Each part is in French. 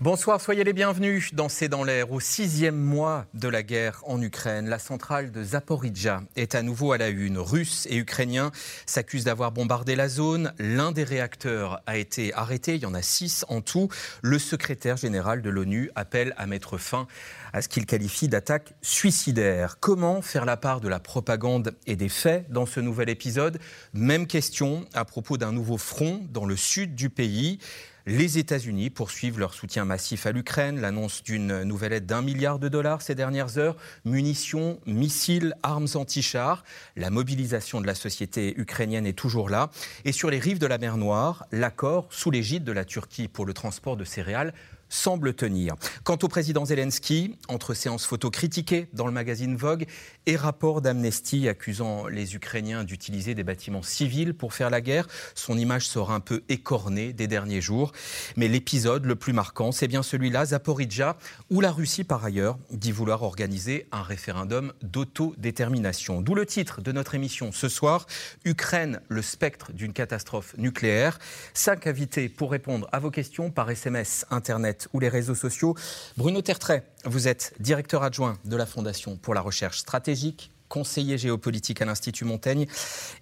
Bonsoir, soyez les bienvenus dans C'est dans l'air. Au sixième mois de la guerre en Ukraine, la centrale de Zaporizhia est à nouveau à la une. Russes et Ukrainiens s'accusent d'avoir bombardé la zone. L'un des réacteurs a été arrêté, il y en a six en tout. Le secrétaire général de l'ONU appelle à mettre fin à ce qu'il qualifie d'attaque suicidaire. Comment faire la part de la propagande et des faits dans ce nouvel épisode? Même question à propos d'un nouveau front dans le sud du pays. Les États-Unis poursuivent leur soutien massif à l'Ukraine, l'annonce d'une nouvelle aide d'un milliard de dollars ces dernières heures, munitions, missiles, armes anti-chars. La mobilisation de la société ukrainienne est toujours là. Et sur les rives de la mer Noire, l'accord sous l'égide de la Turquie pour le transport de céréales semble tenir. Quant au président Zelensky, entre séances photos critiquées dans le magazine Vogue et rapports d'Amnesty accusant les Ukrainiens d'utiliser des bâtiments civils pour faire la guerre, son image sera un peu écornée des derniers jours. Mais l'épisode le plus marquant, c'est bien celui-là, Zaporizhia, où la Russie, par ailleurs, dit vouloir organiser un référendum d'autodétermination. D'où le titre de notre émission ce soir, Ukraine, le spectre d'une catastrophe nucléaire. Cinq invités pour répondre à vos questions par SMS, Internet ou les réseaux sociaux. Bruno Tertrais, vous êtes directeur adjoint de la Fondation pour la recherche stratégique conseiller géopolitique à l'Institut Montaigne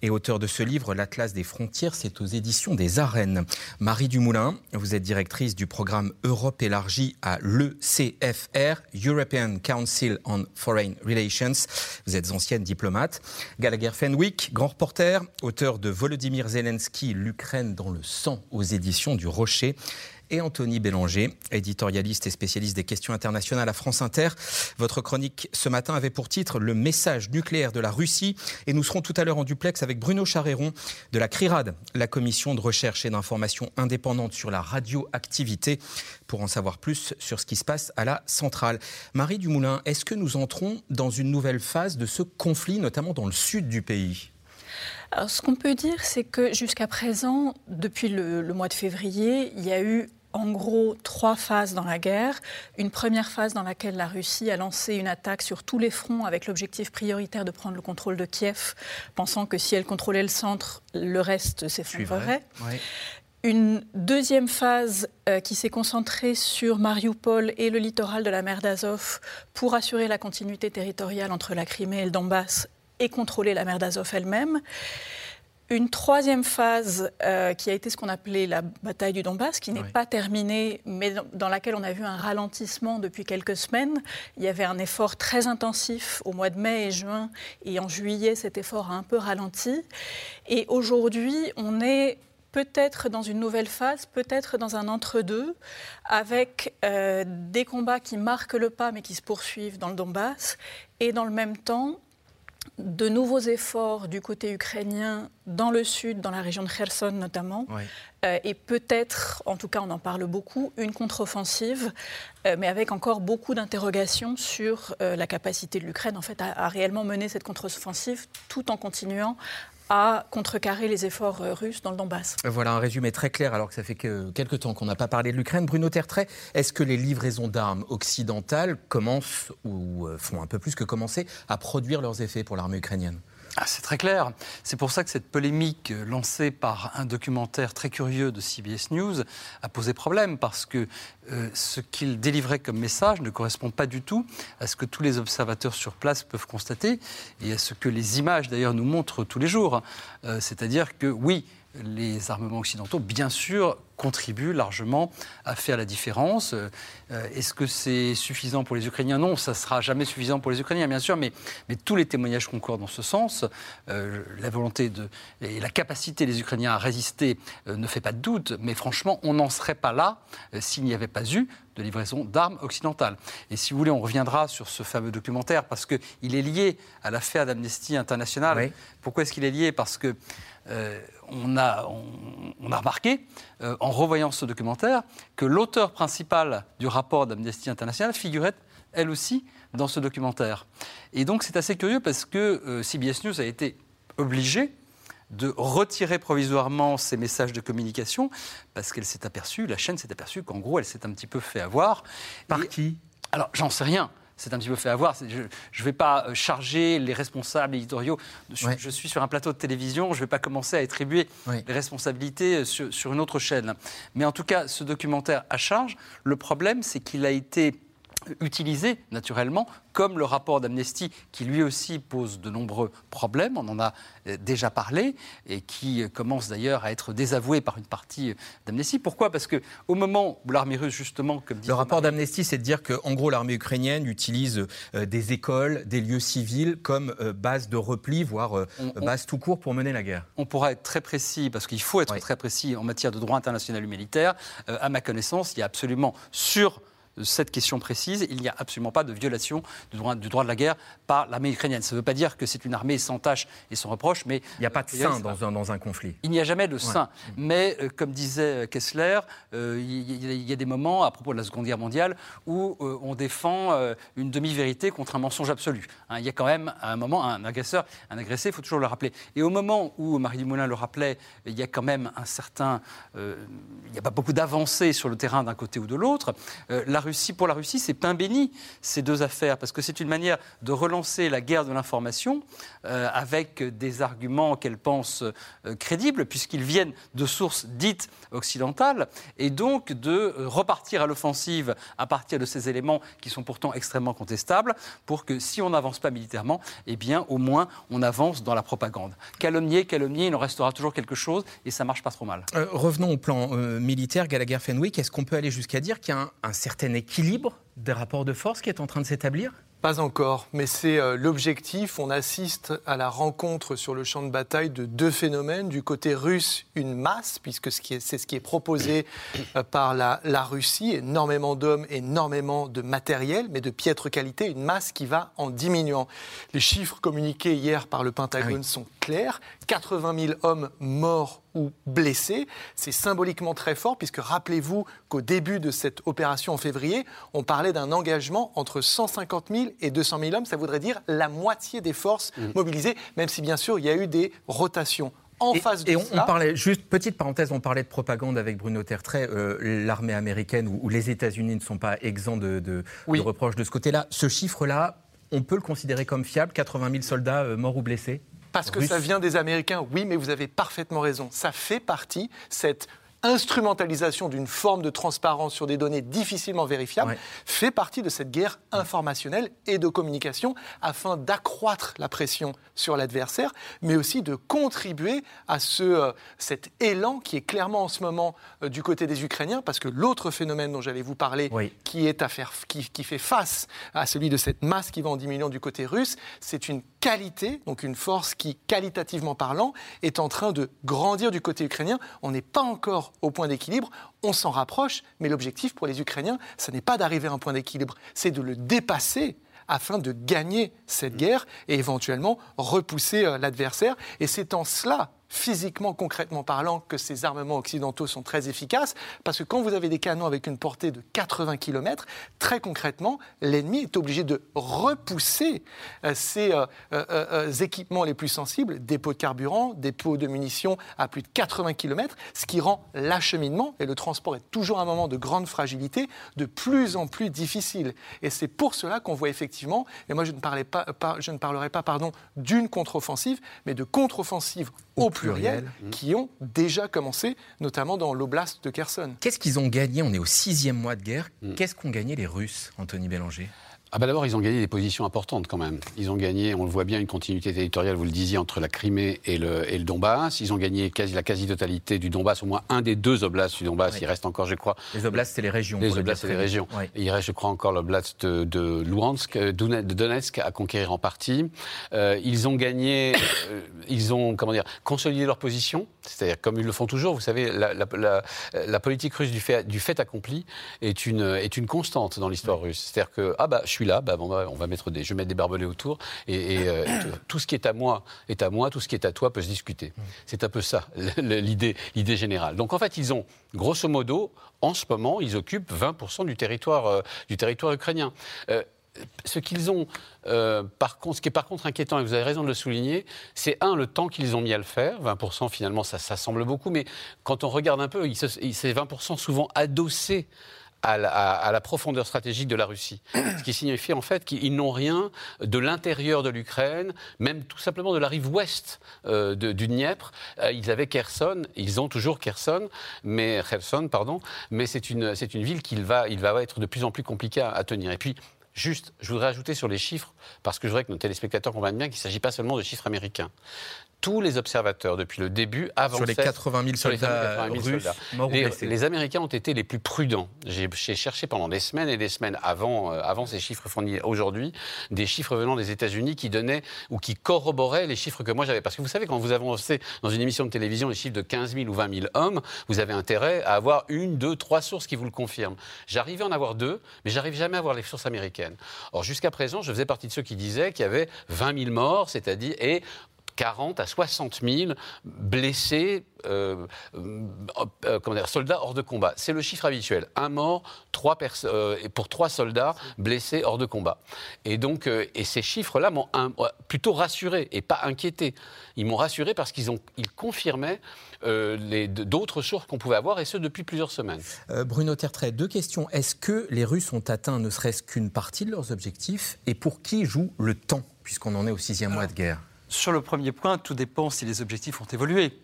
et auteur de ce livre, L'Atlas des frontières, c'est aux éditions des Arènes. Marie Dumoulin, vous êtes directrice du programme Europe élargie à l'ECFR, European Council on Foreign Relations. Vous êtes ancienne diplomate. Gallagher Fenwick, grand reporter, auteur de Volodymyr Zelensky, l'Ukraine dans le sang aux éditions du Rocher et Anthony Bélanger, éditorialiste et spécialiste des questions internationales à France Inter. Votre chronique ce matin avait pour titre Le message nucléaire de la Russie et nous serons tout à l'heure en duplex avec Bruno Charéron de la CRIRAD, la commission de recherche et d'information indépendante sur la radioactivité, pour en savoir plus sur ce qui se passe à la centrale. Marie Dumoulin, est-ce que nous entrons dans une nouvelle phase de ce conflit, notamment dans le sud du pays? Alors, ce qu'on peut dire, c'est que jusqu'à présent, depuis le, le, mois de février, il y a eu en gros trois phases dans la guerre. Une première phase dans laquelle la Russie a lancé une attaque sur tous les fronts avec l'objectif prioritaire de prendre le contrôle de Kiev, pensant que si elle contrôlait le centre, le reste s'effondrerait. Oui. Une deuxième phase euh, qui s'est concentrée sur Mariupol et le littoral de la mer d'Azov pour assurer la continuité territoriale entre la Crimée et le Donbass et contrôler la mer d'Azov elle-même. Une troisième phase euh, qui a été ce qu'on appelait la bataille du Donbass, qui n'est oui. pas terminée, mais dans laquelle on a vu un ralentissement depuis quelques semaines. Il y avait un effort très intensif au mois de mai et juin, et en juillet, cet effort a un peu ralenti. Et aujourd'hui, on est peut-être dans une nouvelle phase, peut-être dans un entre-deux, avec euh, des combats qui marquent le pas mais qui se poursuivent dans le Donbass, et dans le même temps, de nouveaux efforts du côté ukrainien dans le sud, dans la région de Kherson notamment, oui. euh, et peut-être, en tout cas on en parle beaucoup, une contre-offensive, euh, mais avec encore beaucoup d'interrogations sur euh, la capacité de l'Ukraine en fait à, à, réellement mener cette contre-offensive tout en continuant à contrecarrer les efforts euh, russes dans le Donbass. Voilà un résumé très clair, alors que ça fait que quelques temps qu'on n'a pas parlé de l'Ukraine. Bruno Tertrais, est-ce que les livraisons d'armes occidentales commencent, ou euh, font un peu plus que commencer, à produire leurs effets pour l'armée ukrainienne? Ah, c'est très clair. C'est pour ça que cette polémique lancée par un documentaire très curieux de CBS News a posé problème, parce que euh, ce qu'il délivrait comme message ne correspond pas du tout à ce que tous les observateurs sur place peuvent constater et à ce que les images d'ailleurs nous montrent tous les jours. Euh, C'est-à-dire que oui, les armements occidentaux, bien sûr, contribuent largement à faire la différence. Euh, Est-ce que c'est suffisant pour les Ukrainiens? Non, ça ne sera jamais suffisant pour les Ukrainiens, bien sûr, mais, mais tous les témoignages concordent dans ce sens. Euh, la volonté de, et la capacité des Ukrainiens à résister euh, ne fait pas de doute, mais franchement, on n'en serait pas là s'il n'y avait pas eu de livraison d'armes occidentales. Et si vous voulez, on reviendra sur ce fameux documentaire parce qu'il est lié à l'affaire d'Amnesty International. Oui. Pourquoi est-ce qu'il est lié? Parce que euh, on, a, on, on, a, remarqué, euh, en revoyant ce documentaire, que l'auteur principal du rapport d'Amnesty International figurait elle aussi dans ce documentaire. Et donc c'est assez curieux parce que euh, CBS News a été obligé de retirer provisoirement ces messages de communication parce qu'elle s'est aperçue, la chaîne s'est aperçue qu'en gros elle s'est un petit peu fait avoir. Par Et, qui? Alors, j'en sais rien c'est un petit peu fait avoir. Je ne vais pas euh, charger les responsables éditoriaux. Je, suis sur un plateau de télévision, je ne vais pas commencer à attribuer les responsabilités sur, sur, une autre chaîne. Mais en tout cas, ce documentaire à charge, le problème, c'est qu'il a été utilisé naturellement comme le rapport d'Amnesty, qui lui aussi pose de nombreux problèmes, on en a euh, déjà parlé, et qui euh, commence d'ailleurs à être désavoué par une partie euh, d'Amnesty. Pourquoi? Parce qu'au moment où l'armée russe, justement, comme Le rapport d'Amnesty, c'est de dire qu'en gros, l'armée ukrainienne utilise des écoles, des lieux civils comme base de repli, voire base tout court pour mener la guerre. On pourra être très précis, parce qu'il faut être très précis en matière de droit international humanitaire. à ma connaissance, il y a absolument sur cette question précise, il n'y a absolument pas de violation du droit, du droit de la guerre par l'armée ukrainienne. Ça ne veut pas dire que c'est une armée sans tâche et sans reproche, mais... Il n'y a pas de dans un, dans un, conflit. Il n'y a jamais de sein. Mais, euh, comme disait Kessler, euh, il, y a des moments, à propos de la Seconde Guerre mondiale, où euh, on défend une demi-vérité contre un mensonge absolu. Hein, il y a quand même, à un moment, un agresseur, un agressé, il faut toujours le rappeler. Et au moment où Marie Dumoulin le rappelait, il y a quand même un certain... il n'y a pas beaucoup d'avancées sur le terrain d'un côté ou de l'autre. la Pour la Russie, c'est pain béni, ces deux affaires, parce que c'est une manière de relancer la guerre de l'information euh, avec des arguments qu'elle pense euh, crédibles, puisqu'ils viennent de sources dites occidentales, et donc de repartir à l'offensive à partir de ces éléments qui sont pourtant extrêmement contestables, pour que si on n'avance pas militairement, eh bien, au moins, on avance dans la propagande. Calomnier, calomnier, il en restera toujours quelque chose, et ça marche pas trop mal. Euh, revenons au plan militaire, Gallagher Fenwick. Est-ce qu'on peut aller jusqu'à dire qu'il y a un, un certain équilibre des rapports de force qui est en train de s'établir? Pas encore, mais c'est euh, l'objectif. On assiste à la rencontre sur le champ de bataille de deux phénomènes. Du côté russe, une masse, puisque c'est ce qui est proposé euh, par la, Russie, énormément d'hommes, énormément de matériel, mais de piètre qualité, une masse qui va en diminuant. Les chiffres communiqués hier par le Pentagone ah sont clairs. 80 000 hommes morts ou blessés. C'est symboliquement très fort, puisque rappelez-vous qu'au début de cette opération en février, on parlait d'un engagement entre 150 000 et 200 000 hommes. Ça voudrait dire la moitié des forces mmh. mobilisées, même si bien sûr il y a eu des rotations. En face de et on, parlait, juste petite parenthèse, on parlait de propagande avec Bruno Tertrais. Euh, l'armée américaine ou, les États-Unis ne sont pas exempts de, de, reproches de ce côté-là. Ce chiffre-là, on peut le considérer comme fiable 80 000 soldats euh, morts ou blessés? Parce que ça vient des Américains, oui, mais vous avez parfaitement raison. Ça fait partie, cette instrumentalisation d'une forme de transparence sur des données difficilement vérifiables fait partie de cette guerre informationnelle et de communication afin d'accroître la pression sur l'adversaire, mais aussi de contribuer à ce, euh, cet élan qui est clairement en ce moment euh, du côté des Ukrainiens, parce que l'autre phénomène dont j'allais vous parler, qui, est à faire, qui, qui fait face à celui de cette masse qui va en diminuant du côté russe, c'est une qualité, donc une force qui, qualitativement parlant, est en train de grandir du côté ukrainien. On n'est pas encore au point d'équilibre, on s'en rapproche, mais l'objectif pour les Ukrainiens, ce n'est pas d'arriver à un point d'équilibre, c'est de le dépasser afin de gagner cette guerre et éventuellement repousser euh, l'adversaire. Et c'est en cela physiquement, concrètement parlant, que ces armements occidentaux sont très efficaces, parce que quand vous avez des canons avec une portée de 80 km, très concrètement, l'ennemi est obligé de repousser euh, ces euh, euh, équipements les plus sensibles, des pots de carburant, des pots de munitions à plus de 80 km, ce qui rend l'acheminement, et le transport est toujours un moment de grande fragilité, de plus en plus difficile. Et c'est pour cela qu'on voit effectivement, et moi je ne, parlais pas, je ne parlerai pas pardon, d'une contre-offensive, mais de contre-offensive au pluriel, mmh. qui ont déjà commencé, notamment dans l'oblast de Kherson. Qu'est-ce qu'ils ont gagné? On est au sixième mois de guerre. Mmh. Qu'est-ce qu'ont gagné les Russes, Anthony Bélanger? Ah bah D'abord, ils ont gagné des positions importantes quand même. Ils ont gagné, on le voit bien, une continuité territoriale, vous le disiez, entre la Crimée et le, et le Donbass. Ils ont gagné quasi, la quasi-totalité du Donbass, au moins un des deux oblasts du Donbass. Il reste encore, je crois... Les oblasts, c'est les régions. Les oblasts, c'est les régions. Il reste, je crois, encore l'oblast de, de Luhansk, de Donetsk à conquérir en partie. Euh, ils ont gagné, euh, ils ont, comment dire, consolidé leur position. C'est-à-dire, comme ils le font toujours, vous savez, la, la, la, politique russe du fait, du fait accompli est une, est une constante dans l'histoire russe. C'est-à-dire que, ah bah, je suis là, bah, bon, bah, on va mettre des, je vais mettre des barbelés autour, et, euh, tout ce qui est à moi est à moi, tout ce qui est à toi peut se discuter. C'est un peu ça, l'idée, l'idée générale. Donc en fait, ils ont, grosso modo, en ce moment, ils occupent 20% du territoire, euh, du territoire ukrainien. Euh, ce qu'ils ont, par contre, ce qui est par contre inquiétant, et vous avez raison de le souligner, c'est un, le temps qu'ils ont mis à le faire. 20% finalement, ça, ça semble beaucoup, mais quand on regarde un peu, c'est 20% souvent adossés à la, profondeur stratégique de la Russie. Ce qui signifie en fait qu'ils n'ont rien de l'intérieur de l'Ukraine, même tout simplement de la rive ouest euh, du Dniepr. Euh, ils avaient Kherson, ils ont toujours Kherson, mais Kherson, pardon, mais c'est une, c'est une ville qui va, il va être de plus en plus compliqué à, à tenir. Et puis, Juste, je voudrais ajouter sur les chiffres, parce que je voudrais que nos téléspectateurs comprennent bien qu'il ne s'agit pas seulement de chiffres américains tous les observateurs depuis le début avançaient sur les 80 000 soldats, russes Morts les, les, Américains ont été les plus prudents. J'ai cherché pendant des semaines et des semaines avant, euh, avant ces chiffres fournis aujourd'hui, des chiffres venant des États-Unis qui donnaient ou qui corroboraient les chiffres que moi j'avais. Parce que vous savez, quand vous avancez dans une émission de télévision les chiffres de 15 000 ou 20 000 hommes, vous avez intérêt à avoir une, deux, trois sources qui vous le confirment. J'arrivais à en avoir deux, mais j'arrive jamais à avoir les sources américaines. Or, jusqu'à présent, je faisais partie de ceux qui disaient qu'il y avait 20 000 morts, c'est-à-dire et 40 à 60 000 blessés, euh, euh, comment dire, soldats hors de combat. C'est le chiffre habituel. Un mort trois euh, pour trois soldats blessés hors de combat. Et donc, et ces chiffres-là m'ont plutôt rassuré et pas inquiété. Ils m'ont rassuré parce qu'ils ils confirmaient d'autres sources qu'on pouvait avoir, et ce depuis plusieurs semaines. Bruno Tertrais, deux questions. Est-ce que les Russes ont atteint ne serait-ce qu'une partie de leurs objectifs? Et pour qui joue le temps, puisqu'on en est au sixième mois de guerre? Sur le premier point, tout dépend si les objectifs ont évolué.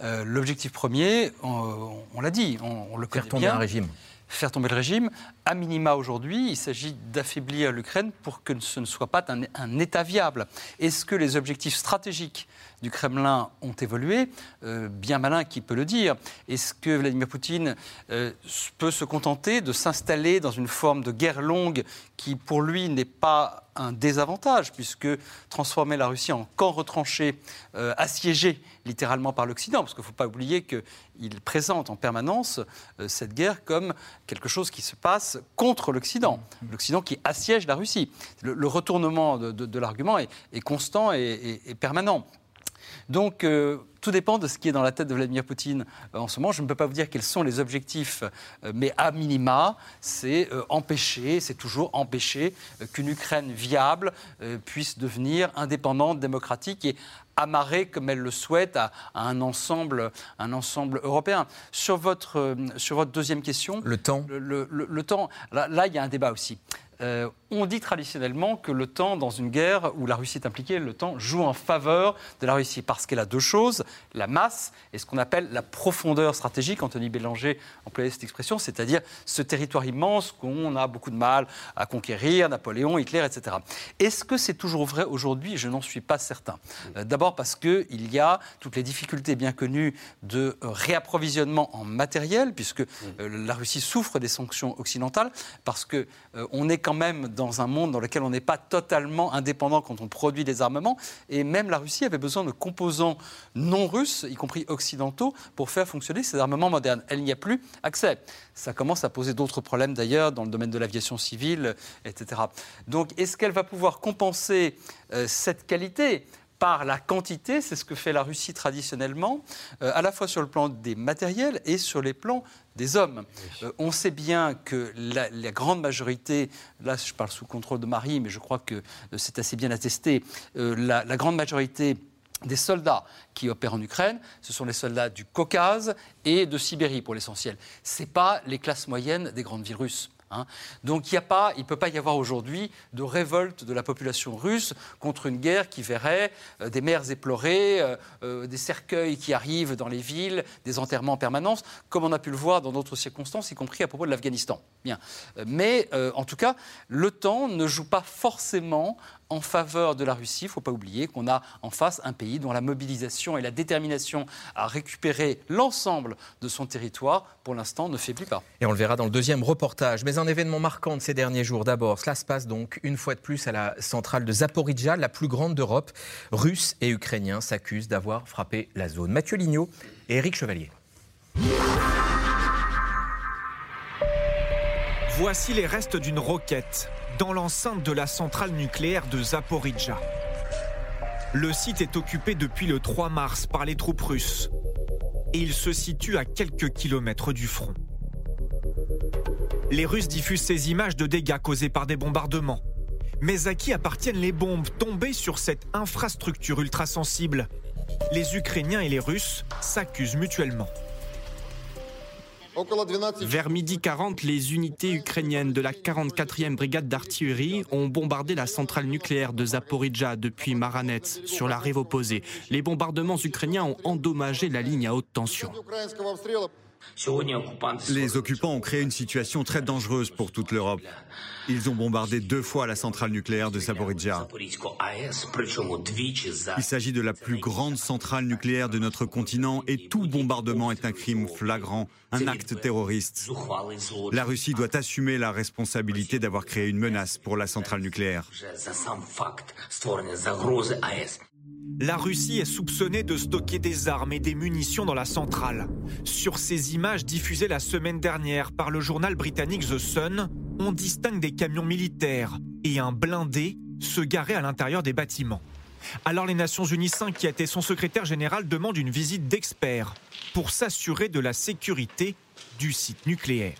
Euh, l'objectif premier, on, l'a dit, on, le connaît Faire tomber un régime. Faire tomber le régime. À minima aujourd'hui, il s'agit d'affaiblir l'Ukraine pour que ce ne soit pas un, État viable. Est-ce que les objectifs stratégiques du Kremlin ont évolué? Euh, Bien malin qui peut le dire. Est-ce que Vladimir Poutine euh, peut se contenter de s'installer dans une forme de guerre longue qui, pour lui, n'est pas un désavantage, puisque transformer la Russie en camp retranché, euh, assiégé littéralement par l'Occident, parce qu'il ne faut pas oublier qu'il présente en permanence euh, cette guerre comme quelque chose qui se passe contre l'Occident, l'Occident qui assiège la Russie. Le, retournement de, l'argument est, constant et, permanent. Donc, euh, tout dépend de ce qui est dans la tête de Vladimir Poutine euh, en ce moment. Je ne peux pas vous dire quels sont les objectifs, euh, mais à minima, c'est empêcher, c'est toujours empêcher qu'une Ukraine viable puisse devenir indépendante, démocratique et amarrée comme elle le souhaite à, un, ensemble, un ensemble européen. Sur votre, sur votre deuxième question. Le temps Le, temps, là, il y a un débat aussi. Euh, on dit traditionnellement que le temps, dans une guerre où la Russie est impliquée, le temps joue en faveur de la Russie parce qu'elle a deux choses, la masse et ce qu'on appelle la profondeur stratégique. Anthony Bélanger employait cette expression, c'est-à-dire ce territoire immense qu'on a beaucoup de mal à conquérir, Napoléon, Hitler, etc. Est-ce que c'est toujours vrai aujourd'hui? Je n'en suis pas certain. Euh, d'abord parce qu'il y a toutes les difficultés bien connues de réapprovisionnement en matériel, puisque euh, la Russie souffre des sanctions occidentales, parce qu'on on est quand même dans un monde dans lequel on n'est pas totalement indépendant quand on produit des armements. Et même la Russie avait besoin de composants non russes, y compris occidentaux, pour faire fonctionner ces armements modernes. Elle n'y a plus accès. Ça commence à poser d'autres problèmes d'ailleurs dans le domaine de l'aviation civile, etc. Donc est-ce qu'elle va pouvoir compenser euh, cette qualité? Par la quantité, c'est ce que fait la Russie traditionnellement, euh, à la fois sur le plan des matériels et sur les plans des hommes. Euh, on sait bien que la, grande majorité, là je parle sous contrôle de Marie, mais je crois que euh, c'est assez bien attesté, la, la, grande majorité des soldats qui opèrent en Ukraine, ce sont les soldats du Caucase et de Sibérie pour l'essentiel. Ce pas les classes moyennes des grandes villes russes. Hein. Donc il ne peut pas y avoir aujourd'hui de révolte de la population russe contre une guerre qui verrait euh, des mères éplorées, euh, euh, des cercueils qui arrivent dans les villes, des enterrements en permanence, comme on a pu le voir dans d'autres circonstances, y compris à propos de l'Afghanistan. Bien. Mais en tout cas, le temps ne joue pas forcément en faveur de la Russie. Il ne faut pas oublier qu'on a en face un pays dont la mobilisation et la détermination à récupérer l'ensemble de son territoire, pour l'instant, ne faiblit pas. Et on le verra dans le deuxième reportage. Mais un événement marquant de ces derniers jours, d'abord, cela se passe donc une fois de plus à la centrale de Zaporizhia, la plus grande d'Europe. Russes et Ukrainiens s'accusent d'avoir frappé la zone. Mathieu Lignot et Éric Chevalier. Voici les restes d'une roquette dans l'enceinte de la centrale nucléaire de Zaporizhia. Le site est occupé depuis le 3 mars par les troupes russes et il se situe à quelques kilomètres du front. Les Russes diffusent ces images de dégâts causés par des bombardements. Mais à qui appartiennent les bombes tombées sur cette infrastructure ultra sensible Les Ukrainiens et les Russes s'accusent mutuellement. Vers midi 40, les unités ukrainiennes de la 44e brigade d'artillerie ont bombardé la centrale nucléaire de Zaporizhia depuis Maranets, sur la rive opposée. Les bombardements ukrainiens ont endommagé la ligne à haute tension. Les occupants ont créé une situation très dangereuse pour toute l'Europe. Ils ont bombardé deux fois la centrale nucléaire de Zaporizhia. Il s'agit de la plus grande centrale nucléaire de notre continent et tout bombardement est un crime flagrant, un acte terroriste. La Russie doit assumer la responsabilité d'avoir créé une menace pour la centrale nucléaire. La Russie est soupçonnée de stocker des armes et des munitions dans la centrale. Sur ces images diffusées la semaine dernière par le journal britannique The Sun, on distingue des camions militaires et un blindé se garer à l'intérieur des bâtiments. Alors les Nations Unies s'inquiètent et son secrétaire général demande une visite d'experts pour s'assurer de la sécurité du site nucléaire.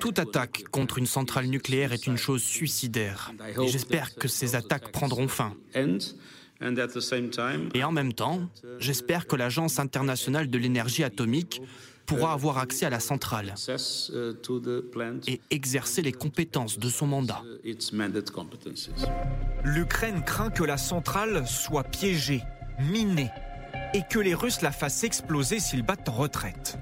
Toute attaque contre une centrale nucléaire est une chose suicidaire. Et j'espère que ces attaques prendront fin. Et en même temps, j'espère que l'Agence internationale de l'énergie atomique pourra avoir accès à la centrale et exercer les compétences de son mandat. L'Ukraine craint que la centrale soit piégée, minée, et que les Russes la fassent exploser s'ils battent en retraite.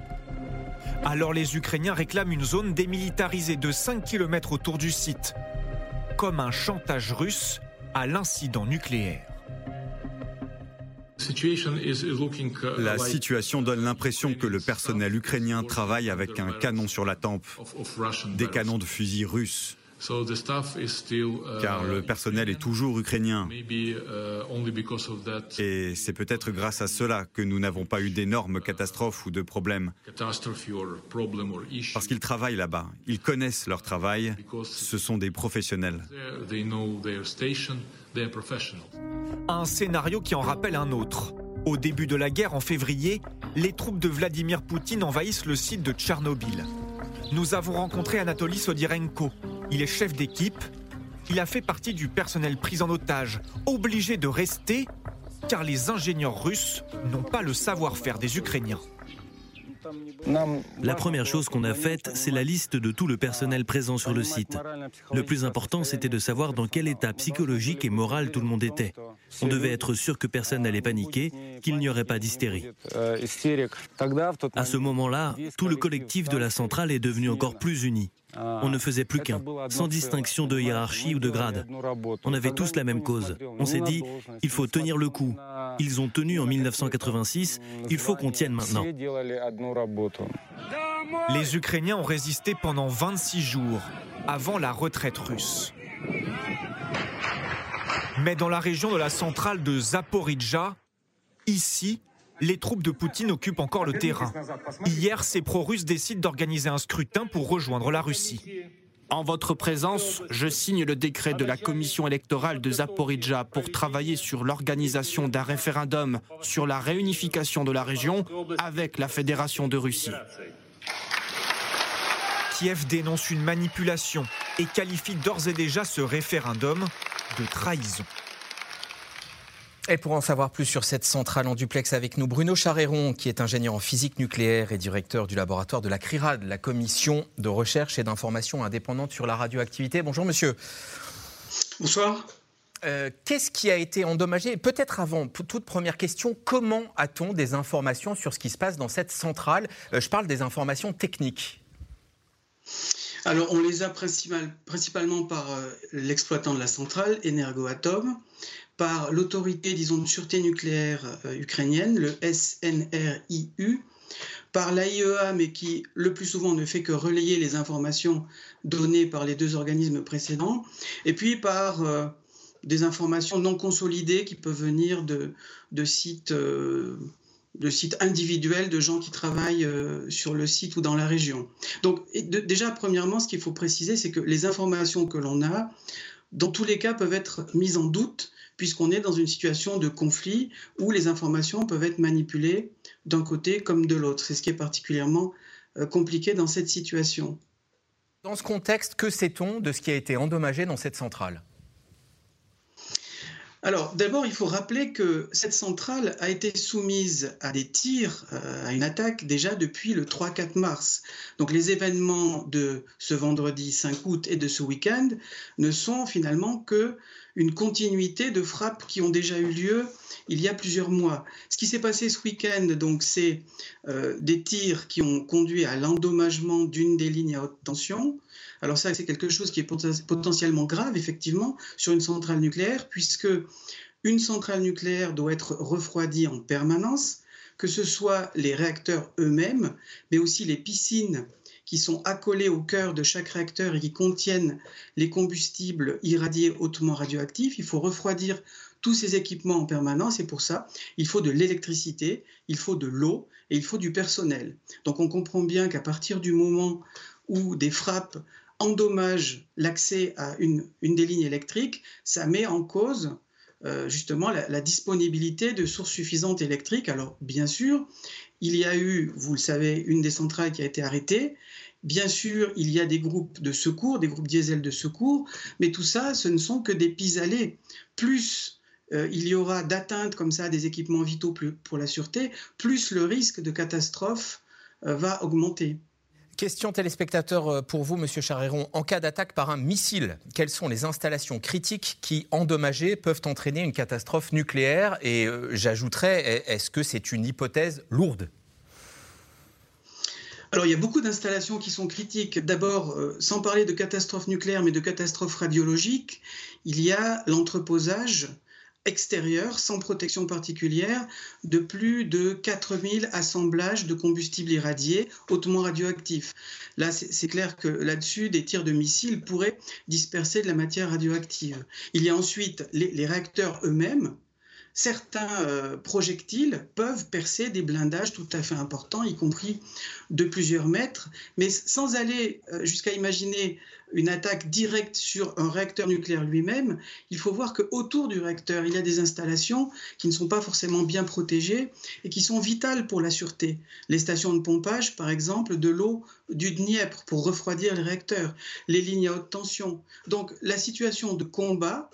Alors les Ukrainiens réclament une zone démilitarisée de 5 km autour du site, comme un chantage russe à l'incident nucléaire. La situation donne l'impression que le personnel ukrainien travaille avec un canon sur la tempe, des canons de fusil russes. Car le personnel est toujours ukrainien. Et c'est peut-être grâce à cela que nous n'avons pas eu d'énormes catastrophes ou de problèmes. Parce qu'ils travaillent là-bas, ils connaissent leur travail, ce sont des professionnels. Un scénario qui en rappelle un autre. Au début de la guerre en février, les troupes de Vladimir Poutine envahissent le site de Tchernobyl. Nous avons rencontré Anatoly Sodirenko, il est chef d'équipe. Il a fait partie du personnel pris en otage, obligé de rester car les ingénieurs russes n'ont pas le savoir-faire des Ukrainiens. La première chose qu'on a faite, c'est la liste de tout le personnel présent sur le site. Le plus important, c'était de savoir dans quel état psychologique et moral tout le monde était. On devait être sûr que personne n'allait paniquer, qu'il n'y aurait pas d'hystérie. À ce moment-là, tout le collectif de la centrale est devenu encore plus uni. On ne faisait plus qu'un, sans distinction de hiérarchie ou de grade. On avait tous la même cause. On s'est dit, il faut tenir le coup. Ils ont tenu en 1986, il faut qu'on tienne maintenant. Les Ukrainiens ont résisté pendant 26 jours, avant la retraite russe. Mais dans la région de la centrale de Zaporizhia, ici, les troupes de Poutine occupent encore le terrain. Hier, ces pro-russes décident d'organiser un scrutin pour rejoindre la Russie. En votre présence, je signe le décret de la commission électorale de Zaporizhia pour travailler sur l'organisation d'un référendum sur la réunification de la région avec la Fédération de Russie. Kiev dénonce une manipulation et qualifie d'ores et déjà ce référendum de trahison. Et pour en savoir plus sur cette centrale en duplex avec nous, Bruno Charéron, qui est ingénieur en physique nucléaire et directeur du laboratoire de la CRIRAD, la commission de recherche et d'information indépendante sur la radioactivité. Bonjour monsieur. Bonsoir. Euh, qu'est-ce qui a été endommagé? Peut-être avant, toute première question, comment a-t-on des informations sur ce qui se passe dans cette centrale? Euh, Je parle des informations techniques. Alors, on les a principalement par euh, l'exploitant de la centrale, Energoatom, par l'autorité, disons, de sûreté nucléaire euh, ukrainienne, le SNRIU, par l'AIEA, mais qui le plus souvent ne fait que relayer les informations données par les deux organismes précédents, et puis par euh, des informations non consolidées qui peuvent venir de, euh, de sites individuels de gens qui travaillent sur le site ou dans la région. Donc déjà, premièrement, ce qu'il faut préciser, c'est que les informations que l'on a, dans tous les cas, peuvent être mises en doute puisqu'on est dans une situation de conflit où les informations peuvent être manipulées d'un côté comme de l'autre. C'est ce qui est particulièrement euh, compliqué dans cette situation. Dans ce contexte, que sait-on de ce qui a été endommagé dans cette centrale? Alors, d'abord, il faut rappeler que cette centrale a été soumise à des tirs, euh, à une attaque déjà depuis le 3-4 mars. Donc, les événements de ce vendredi 5 août et de ce week-end ne sont finalement que une continuité de frappes qui ont déjà eu lieu il y a plusieurs mois. Ce qui s'est passé ce week-end, donc, c'est euh, des tirs qui ont conduit à l'endommagement d'une des lignes à haute tension. Alors ça, c'est quelque chose qui est potentiellement grave, effectivement, sur une centrale nucléaire, puisque une centrale nucléaire doit être refroidie en permanence, que ce soit les réacteurs eux-mêmes, mais aussi les piscines qui sont accolées au cœur de chaque réacteur et qui contiennent les combustibles irradiés hautement radioactifs. Il faut refroidir tous ces équipements en permanence et pour ça, il faut de l'électricité, il faut de l'eau et il faut du personnel. Donc on comprend bien qu'à partir du moment où des frappes endommage l'accès à une, des lignes électriques, ça met en cause euh, justement la, disponibilité de sources suffisantes électriques. Alors bien sûr, il y a eu, vous le savez, une des centrales qui a été arrêtée. Bien sûr, il y a des groupes de secours, des groupes diesel de secours, mais tout ça, ce ne sont que des pis-aller. Plus euh, il y aura d'atteinte comme ça des équipements vitaux pour la sûreté, plus le risque de catastrophe euh, va augmenter. Question téléspectateur euh, pour vous, Monsieur Charéron. En cas d'attaque par un missile, quelles sont les installations critiques qui, endommagées, peuvent entraîner une catastrophe nucléaire? Et euh, j'ajouterais, est-ce que c'est une hypothèse lourde? Alors, il y a beaucoup d'installations qui sont critiques. D'abord, euh, sans parler de catastrophes nucléaires, mais de catastrophes radiologiques, il y a l'entreposage extérieur, sans protection particulière, de plus de 4000 assemblages de combustibles irradiés hautement radioactifs. Là, c'est clair que là-dessus, des tirs de missiles pourraient disperser de la matière radioactive. Il y a ensuite les, réacteurs eux-mêmes, certains euh, projectiles peuvent percer des blindages tout à fait importants, y compris de plusieurs mètres, mais sans aller euh, jusqu'à imaginer une attaque directe sur un réacteur nucléaire lui-même, il faut voir qu'autour du réacteur, il y a des installations qui ne sont pas forcément bien protégées et qui sont vitales pour la sûreté. Les stations de pompage, par exemple, de l'eau du Dniepr pour refroidir les réacteurs, les lignes à haute tension. Donc la situation de combat,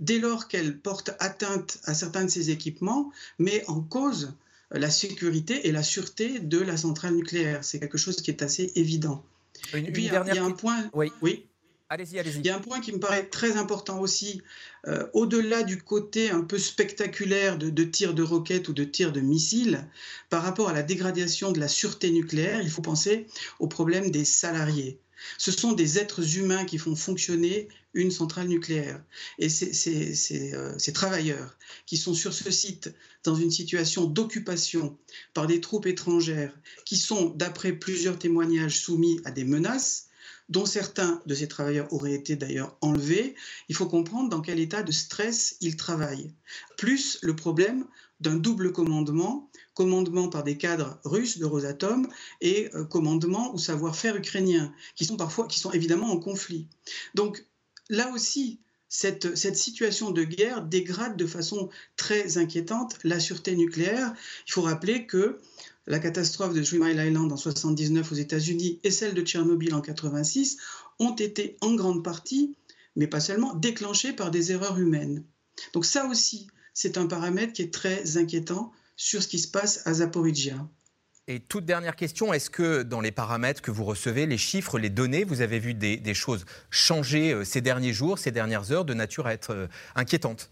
dès lors qu'elle porte atteinte à certains de ces équipements, met en cause la sécurité et la sûreté de la centrale nucléaire. C'est quelque chose qui est assez évident. Une, puis, il y a un point. Oui. oui. Allez-y, allez-y. Il y a un point qui me paraît très important aussi. Euh, au-delà du côté un peu spectaculaire de, de tirs de roquettes ou de tirs de missiles, par rapport à la dégradation de la sûreté nucléaire, il faut penser au problème des salariés. Ce sont des êtres humains qui font fonctionner une centrale nucléaire. Et euh, ces, travailleurs qui sont sur ce site dans une situation d'occupation par des troupes étrangères, qui sont, d'après plusieurs témoignages, soumis à des menaces, dont certains de ces travailleurs auraient été d'ailleurs enlevés, il faut comprendre dans quel état de stress ils travaillent. Plus le problème d'un double commandement, commandement par des cadres russes de Rosatom et euh, commandement ou savoir-faire ukrainien, qui sont parfois, qui sont évidemment en conflit. Donc là aussi, cette, situation de guerre dégrade de façon très inquiétante la sûreté nucléaire. Il faut rappeler que la catastrophe de Three Mile Island en 79 aux États-Unis et celle de Tchernobyl en 86 ont été en grande partie, mais pas seulement, déclenchées par des erreurs humaines. Donc ça aussi, c'est un paramètre qui est très inquiétant sur ce qui se passe à Zaporizhia. Et toute dernière question, est-ce que dans les paramètres que vous recevez, les chiffres, les données, vous avez vu des, choses changer euh, ces derniers jours, ces dernières heures, de nature à être euh, inquiétantes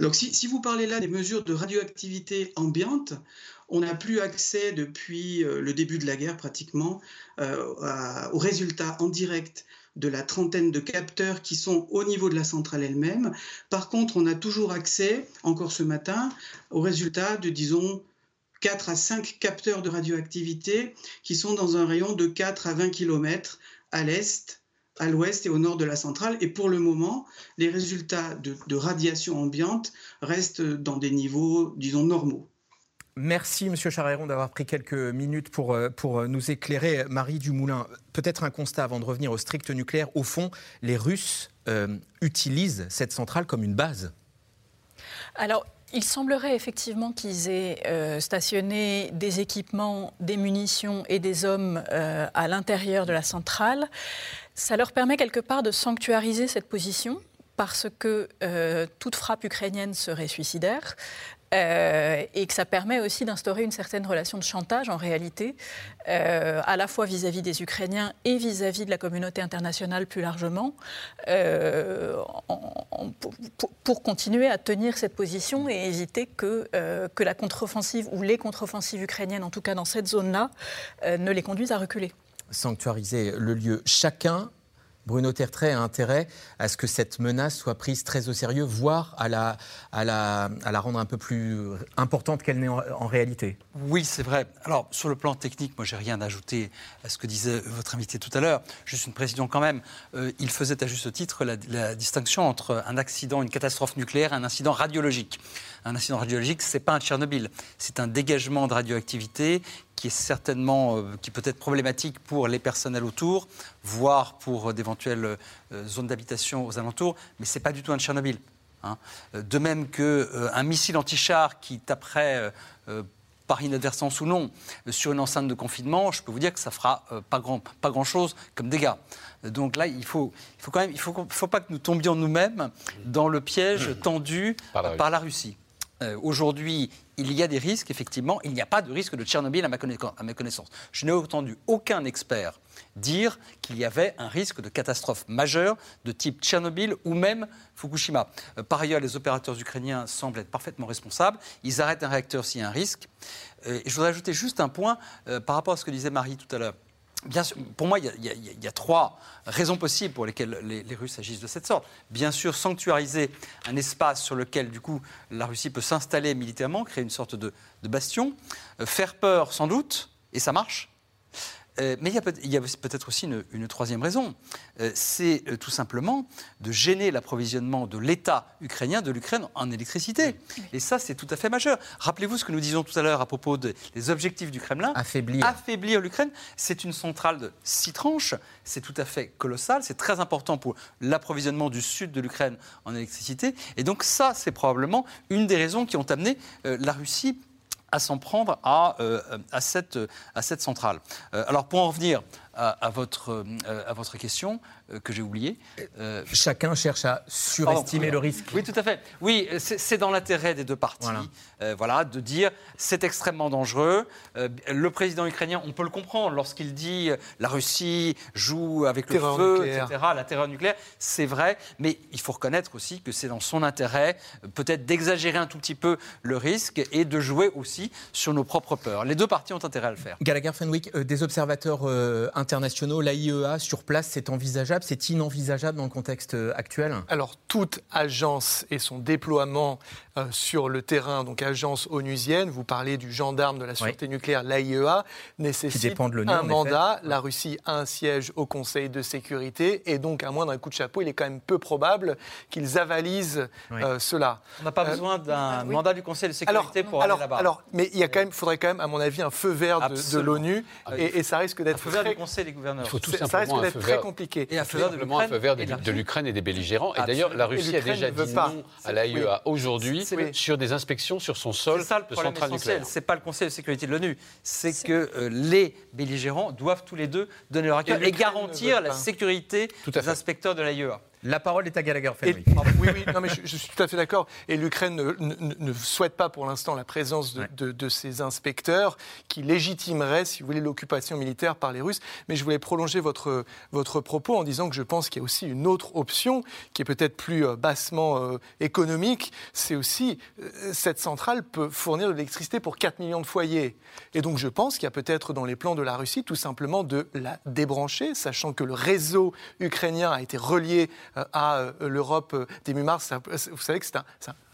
donc, si, vous parlez là des mesures de radioactivité ambiante, on n'a plus accès depuis euh, le début de la guerre pratiquement aux résultats en direct de la trentaine de capteurs qui sont au niveau de la centrale elle-même. Par contre, on a toujours accès, encore ce matin, aux résultats de, disons, 4 à 5 capteurs de radioactivité qui sont dans un rayon de 4 à 20 km à l'est, à l'ouest et au nord de la centrale. Et pour le moment, les résultats de, de radiation ambiante restent dans des niveaux, disons, normaux. Merci, Monsieur Charéron, d'avoir pris quelques minutes pour, euh, pour nous éclairer. Marie Dumoulin, peut-être un constat avant de revenir au strict nucléaire. Au fond, les Russes euh, utilisent cette centrale comme une base Alors, il semblerait effectivement qu'ils aient euh, stationné des équipements, des munitions et des hommes à l'intérieur de la centrale. Ça leur permet quelque part de sanctuariser cette position parce que toute frappe ukrainienne serait suicidaire. Euh, et que ça permet aussi d'instaurer une certaine relation de chantage en réalité, euh, à la fois vis-à-vis des Ukrainiens et vis-à-vis de la communauté internationale plus largement, euh, pour, continuer à tenir cette position et éviter que, que la contre-offensive ou les contre-offensives ukrainiennes, en tout cas dans cette zone-là, ne les conduisent à reculer. Sanctuariser le lieu. Chacun Bruno Tertrais a intérêt à ce que cette menace soit prise très au sérieux, voire à la, rendre un peu plus importante qu'elle n'est en, réalité. Oui, c'est vrai. Alors, sur le plan technique, moi, j'ai rien à ajouter à ce que disait votre invité tout à l'heure. Juste une précision quand même. Euh, il faisait à juste titre la, distinction entre un accident, une catastrophe nucléaire et un incident radiologique. Un incident radiologique, ce n'est pas un Tchernobyl. C'est un dégagement de radioactivité qui est certainement, euh, qui peut être problématique pour les personnels autour, voire pour d'éventuelles euh, zones d'habitation aux alentours, mais ce n'est pas du tout un Tchernobyl. Hein. Euh, de même qu'un missile anti-char qui taperait par inadvertance ou non, sur une enceinte de confinement, je peux vous dire que ça fera pas grand, pas grand chose comme dégâts. Donc là, il faut, il faut quand même, il faut, faut pas que nous tombions nous-mêmes dans le piège tendu par la Russie. Euh, aujourd'hui, il y a des risques, effectivement. Il n'y a pas de risque de Tchernobyl à ma, connaissance. Je n'ai entendu aucun expert dire qu'il y avait un risque de catastrophe majeure de type Tchernobyl ou même Fukushima. Euh, par ailleurs, les opérateurs ukrainiens semblent être parfaitement responsables. Ils arrêtent un réacteur s'il y a un risque. Euh, je voudrais ajouter juste un point par rapport à ce que disait Marie tout à l'heure. Pour moi, il y, a, trois raisons possibles pour lesquelles les, Russes agissent de cette sorte. Bien sûr, sanctuariser un espace sur lequel, du coup, la Russie peut s'installer militairement, créer une sorte de bastion. Euh, faire peur, sans doute, et ça marche. Euh, mais il y a, peut-être aussi une, troisième raison. Euh, c'est euh, tout simplement de gêner l'approvisionnement de l'État ukrainien, de l'Ukraine, en électricité. Et ça, c'est tout à fait majeur. Rappelez-vous ce que nous disions tout à l'heure à propos des objectifs du Kremlin. Affaiblir. Affaiblir l'Ukraine. C'est une centrale de six tranches. C'est tout à fait colossal. C'est très important pour l'approvisionnement du sud de l'Ukraine en électricité. Et donc ça, c'est probablement une des raisons qui ont amené la Russie à s'en prendre à, euh, à cette centrale. Euh, alors pour en revenir à, votre, euh, à votre question euh, que j'ai oubliée. Euh, Chacun cherche à surestimer le risque. Oui, tout à fait. Oui, c'est dans l'intérêt des deux parties voilà. de dire c'est extrêmement dangereux. le président ukrainien, on peut le comprendre lorsqu'il dit la Russie joue avec le feu, etc., la terreur nucléaire. C'est vrai, mais il faut reconnaître aussi que c'est dans son intérêt peut-être d'exagérer un tout petit peu le risque et de jouer aussi sur nos propres peurs. Les deux parties ont intérêt à le faire. Gallagher Fenwick, des observateurs internationaux, l'AIEA sur place, c'est envisageable, c'est inenvisageable dans le contexte euh, actuel? Alors, toute agence et son déploiement euh, sur le terrain, donc agence onusienne, vous parlez du gendarme de la sûreté nucléaire, l'AIEA, nécessite un mandat. La Russie a un siège au Conseil de sécurité et donc, à moins d'un coup de chapeau, il est quand même peu probable qu'ils avalisent euh, cela. On n'a pas besoin d'un mandat du Conseil de sécurité pour aller là-bas. Alors, mais il y a quand même, faudrait quand même, à mon avis, un feu vert de, l'ONU et, et, ça risque d'être très des gouverneurs. Il faut tout ça risque d'être très compliqué. Et un feu vert de l'Ukraine et des belligérants. Et d'ailleurs, la Russie a déjà dit non à l'AIEA aujourd'hui sur des inspections sur son sol de centrale nucléaire. C'est pas le Conseil de sécurité de l'ONU, c'est que euh, les belligérants doivent tous les deux donner leur accord et garantir la sécurité des inspecteurs de l'AIEA. La parole est à Gallagher oui, oui, non, mais je, suis tout à fait d'accord. Et l'Ukraine ne, souhaite pas pour l'instant la présence de, ces inspecteurs qui légitimeraient, si vous voulez, l'occupation militaire par les Russes. Mais je voulais prolonger votre, votre propos en disant que je pense qu'il y a aussi une autre option qui est peut-être plus euh, bassement euh, économique. C'est aussi, euh, cette centrale peut fournir de l'électricité pour 4 millions de foyers. Et donc je pense qu'il y a peut-être dans les plans de la Russie tout simplement de la débrancher, sachant que le réseau ukrainien a été relié à euh, l'Europe euh, début mars. Vous savez que c'est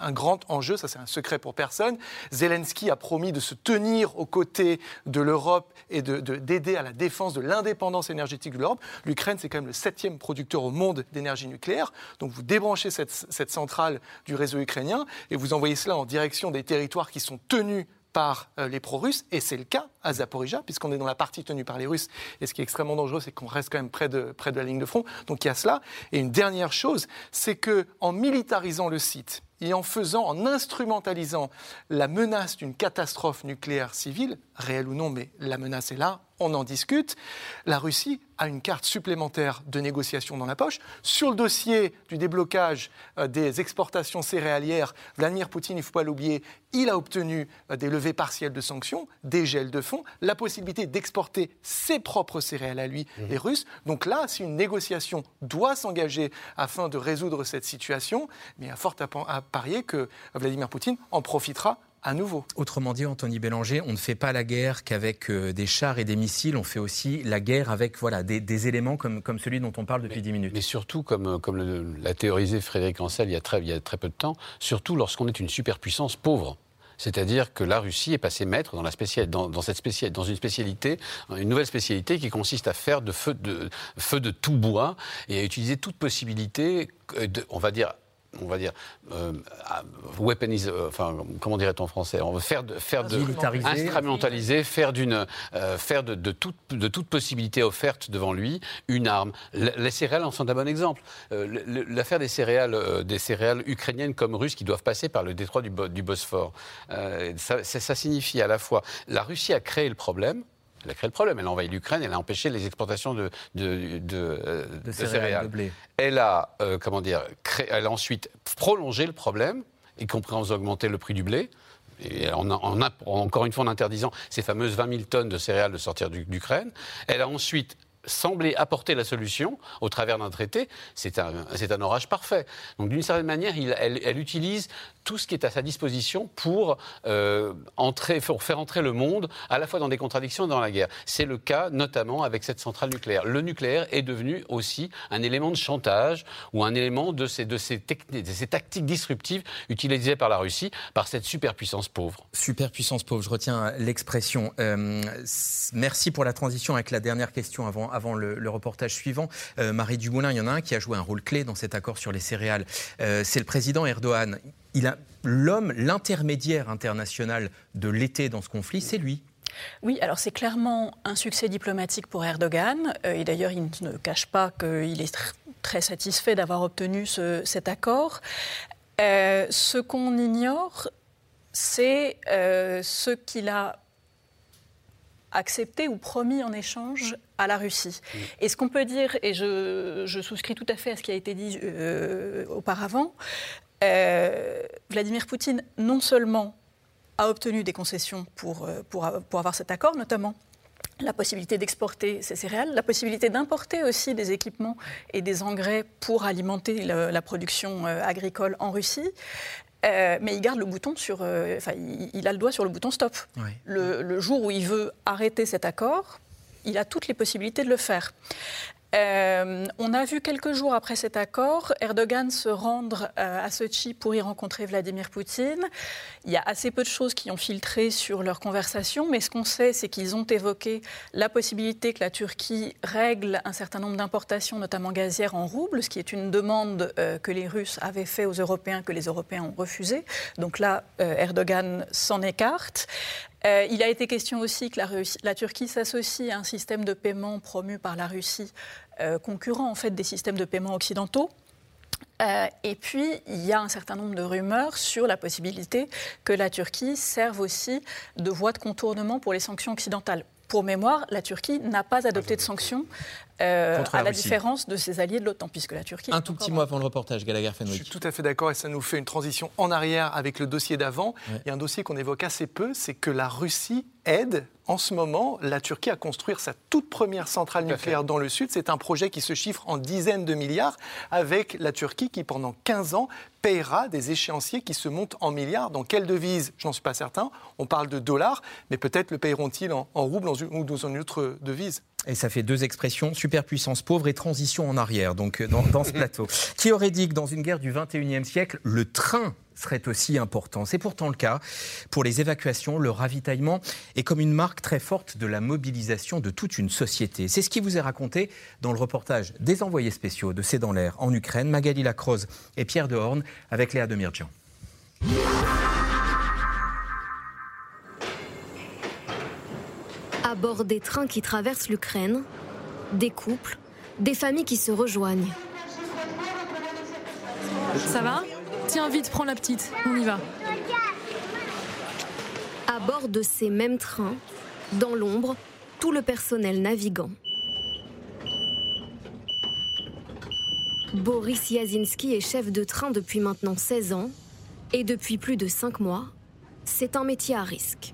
un, grand enjeu, ça c'est un secret pour personne. Zelensky a promis de se tenir aux côtés de l'Europe et d'aider de, à la défense de l'indépendance énergétique de l'Europe. L'Ukraine, c'est quand même le septième producteur au monde d'énergie nucléaire. Donc vous débranchez cette centrale du réseau ukrainien et vous envoyez cela en direction des territoires qui sont tenus par euh, les pro-russes, et c'est le cas à Zaporizhia, puisqu'on est dans la partie tenue par les Russes. Et ce qui est extrêmement dangereux, c'est qu'on reste quand même près de, près de la ligne de front. Donc il y a cela. Et une dernière chose, c'est que en militarisant le site, et en faisant, en instrumentalisant la menace d'une catastrophe nucléaire civile, réelle ou non, mais la menace est là, on en discute, la Russie a une carte supplémentaire de négociation dans la poche. Sur le dossier du déblocage euh, des exportations céréalières, Vladimir Poutine, il ne faut pas l'oublier, il a obtenu euh, des levées partielles de sanctions, des gels de fonds, la possibilité d'exporter ses propres céréales à lui, les Russes. Donc là, si une négociation doit s'engager afin de résoudre cette situation, mais a fort à parier que Vladimir Poutine en profitera à nouveau. Autrement dit, Anthony Bélanger, on ne fait pas la guerre qu'avec euh, des chars et des missiles, on fait aussi la guerre avec voilà, des, éléments comme, comme celui dont on parle depuis 10 minutes. Mais surtout, comme, comme l'a théorisé Frédéric Ancel il y, a très, il y a très peu de temps, surtout lorsqu'on est une superpuissance pauvre. C'est-à-dire que la Russie est passée maître dans, la dans, dans, cette dans une spécialité, une nouvelle spécialité qui consiste à faire de feu de, feu de tout bois et à utiliser toute possibilité, de, on va dire, on va dire, euh, weaponiser, euh, enfin, comment dirait-on en français On veut faire de, faire de instrumentaliser, faire d'une, euh, faire de, de, toute, de toute possibilité offerte devant lui une arme. les céréales en sont un bon exemple. L'affaire des céréales, des céréales ukrainiennes comme russes qui doivent passer par le détroit du, du Bosphore, ça, ça signifie à la fois la Russie a créé le problème, elle a créé le problème. Elle a envahi l'Ukraine, elle a empêché les exportations de, de, de, céréales. blé. Elle a, euh, comment dire, elle a ensuite prolongé le problème, y compris en augmentant le prix du blé. Et en, encore une fois en interdisant ces fameuses 20 000 tonnes de céréales de sortir d'Ukraine. Elle a ensuite semblait apporter la solution au travers d'un traité, c'est un, orage parfait. Donc d'une certaine manière, elle, utilise tout ce qui est à sa disposition pour, euh, entrer, faire entrer le monde à la fois dans des contradictions et dans la guerre. C'est le cas notamment avec cette centrale nucléaire. Le nucléaire est devenu aussi un élément de chantage ou un élément de ces tactiques disruptives utilisées par la Russie, par cette superpuissance pauvre. Superpuissance pauvre, je retiens l'expression. Euh, merci pour la transition avec la dernière question avant avant le, reportage suivant. Euh, Marie Dumoulin, il y en a un qui a joué un rôle clé dans cet accord sur les céréales. Euh, c'est le président Erdogan. L'homme, l'intermédiaire international de l'été dans ce conflit, c'est lui. Oui, alors c'est clairement un succès diplomatique pour Erdogan. Euh, et d'ailleurs, il ne cache pas qu'il est très satisfait d'avoir obtenu cet accord. ce qu'on ignore, c'est ce qu'il a accepté ou promis en échange à la Russie. Et ce qu'on peut dire, et je, souscris tout à fait à ce qui a été dit euh, auparavant, euh, Vladimir Poutine non seulement a obtenu des concessions pour, euh, pour, pour avoir cet accord, notamment la possibilité d'exporter ces céréales, la possibilité d'importer aussi des équipements et des engrais pour alimenter la production agricole en Russie, euh, mais il garde le bouton sur. Euh, enfin, il, a le doigt sur le bouton stop. le, jour où il veut arrêter cet accord, il a toutes les possibilités de le faire. Euh, on a vu quelques jours après cet accord Erdogan se rendre euh, à Sochi pour y rencontrer Vladimir Poutine. Il y a assez peu de choses qui ont filtré sur leur conversation, mais ce qu'on sait, c'est qu'ils ont évoqué la possibilité que la Turquie règle un certain nombre d'importations, notamment gazières, en roubles, ce qui est une demande euh, que les Russes avaient fait aux Européens, que les Européens ont refusé. Donc là, Erdogan s'en écarte. Euh, il a été question aussi que la, Turquie s'associe à un système de paiement promu par la Russie, euh, concurrent en fait des systèmes de paiement occidentaux. Euh, et puis, il y a un certain nombre de rumeurs sur la possibilité que la Turquie serve aussi de voie de contournement pour les sanctions occidentales. Pour mémoire, la Turquie n'a pas adopté de sanctions euh, à la, différence de ses alliés de l'OTAN, puisque la Turquie. Un tout petit mot avant le reportage, Gallagher Fenwick. Je suis tout à fait d'accord et ça nous fait une transition en arrière avec le dossier d'avant. Il y a un dossier qu'on évoque assez peu, c'est que la Russie aide en ce moment la Turquie à construire sa toute première centrale nucléaire dans le sud. C'est un projet qui se chiffre en dizaines de milliards, avec la Turquie qui, pendant 15 ans, payera des échéanciers qui se montent en milliards. Dans quelle devise? Je n'en suis pas certain. On parle de dollars, mais peut-être le paieront-ils en, en roubles ou dans une autre devise. Et ça fait deux expressions, superpuissance pauvre et transition en arrière, donc euh, dans, ce plateau. Qui aurait dit que dans une guerre du 21e siècle, le train serait aussi important. C'est pourtant le cas. Pour les évacuations, le ravitaillement est comme une marque très forte de la mobilisation de toute une société. C'est ce qui vous est raconté dans le reportage des envoyés spéciaux de C'est dans l'air en Ukraine, Magali Lacroze et Pierre Dehorne avec Léa Demirjian. À bord des trains qui traversent l'Ukraine, des couples, des familles qui se rejoignent. Ça va? Tiens, vite, prends la petite. On y va. À bord de ces mêmes trains, dans l'ombre, tout le personnel navigant. Boris Yazinski est chef de train depuis maintenant 16 ans et depuis plus de 5 mois, c'est un métier à risque.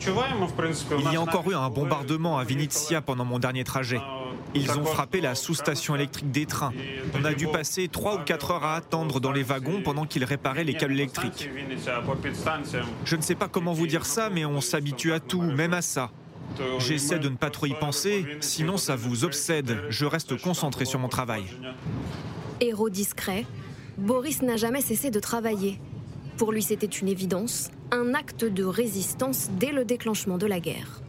Il y a encore eu un bombardement à Vinitsia pendant mon dernier trajet. Ils ont frappé la sous-station électrique des trains. On a dû passer 3 ou 4 heures à attendre dans les wagons pendant qu'ils réparaient les câbles électriques. Je ne sais pas comment vous dire ça, mais on s'habitue à tout, même à ça. J'essaie de ne pas trop y penser, sinon ça vous obsède. Je reste concentré sur mon travail. Héros discret, Boris n'a jamais cessé de travailler. Pour lui, c'était une évidence, un acte de résistance dès le déclenchement de la guerre.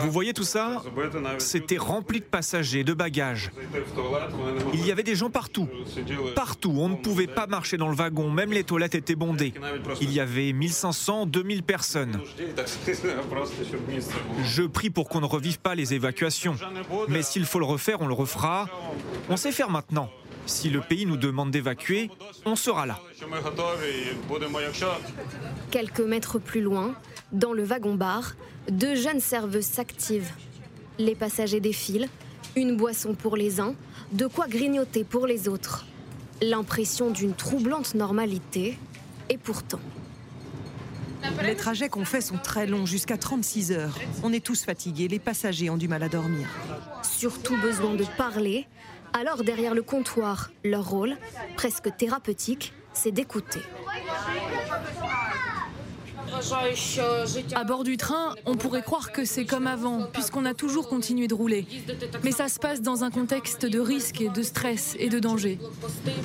Vous voyez tout ça? C'était rempli de passagers, de bagages. Il y avait des gens partout. Partout. On ne pouvait pas marcher dans le wagon. Même les toilettes étaient bondées. Il y avait 1500, 2000 personnes. Je prie pour qu'on ne revive pas les évacuations. Mais s'il faut le refaire, on le refera. On sait faire maintenant. Si le pays nous demande d'évacuer, on sera là. Quelques mètres plus loin, dans le wagon-bar, deux jeunes serveuses s'activent. Les passagers défilent, une boisson pour les uns, de quoi grignoter pour les autres. L'impression d'une troublante normalité, et pourtant. Les trajets qu'on fait sont très longs, jusqu'à 36 heures. On est tous fatigués, les passagers ont du mal à dormir. Surtout besoin de parler. Alors derrière le comptoir, leur rôle, presque thérapeutique, c'est d'écouter. À bord du train, on pourrait croire que c'est comme avant, puisqu'on a toujours continué de rouler. Mais ça se passe dans un contexte de risque, et de stress et de danger.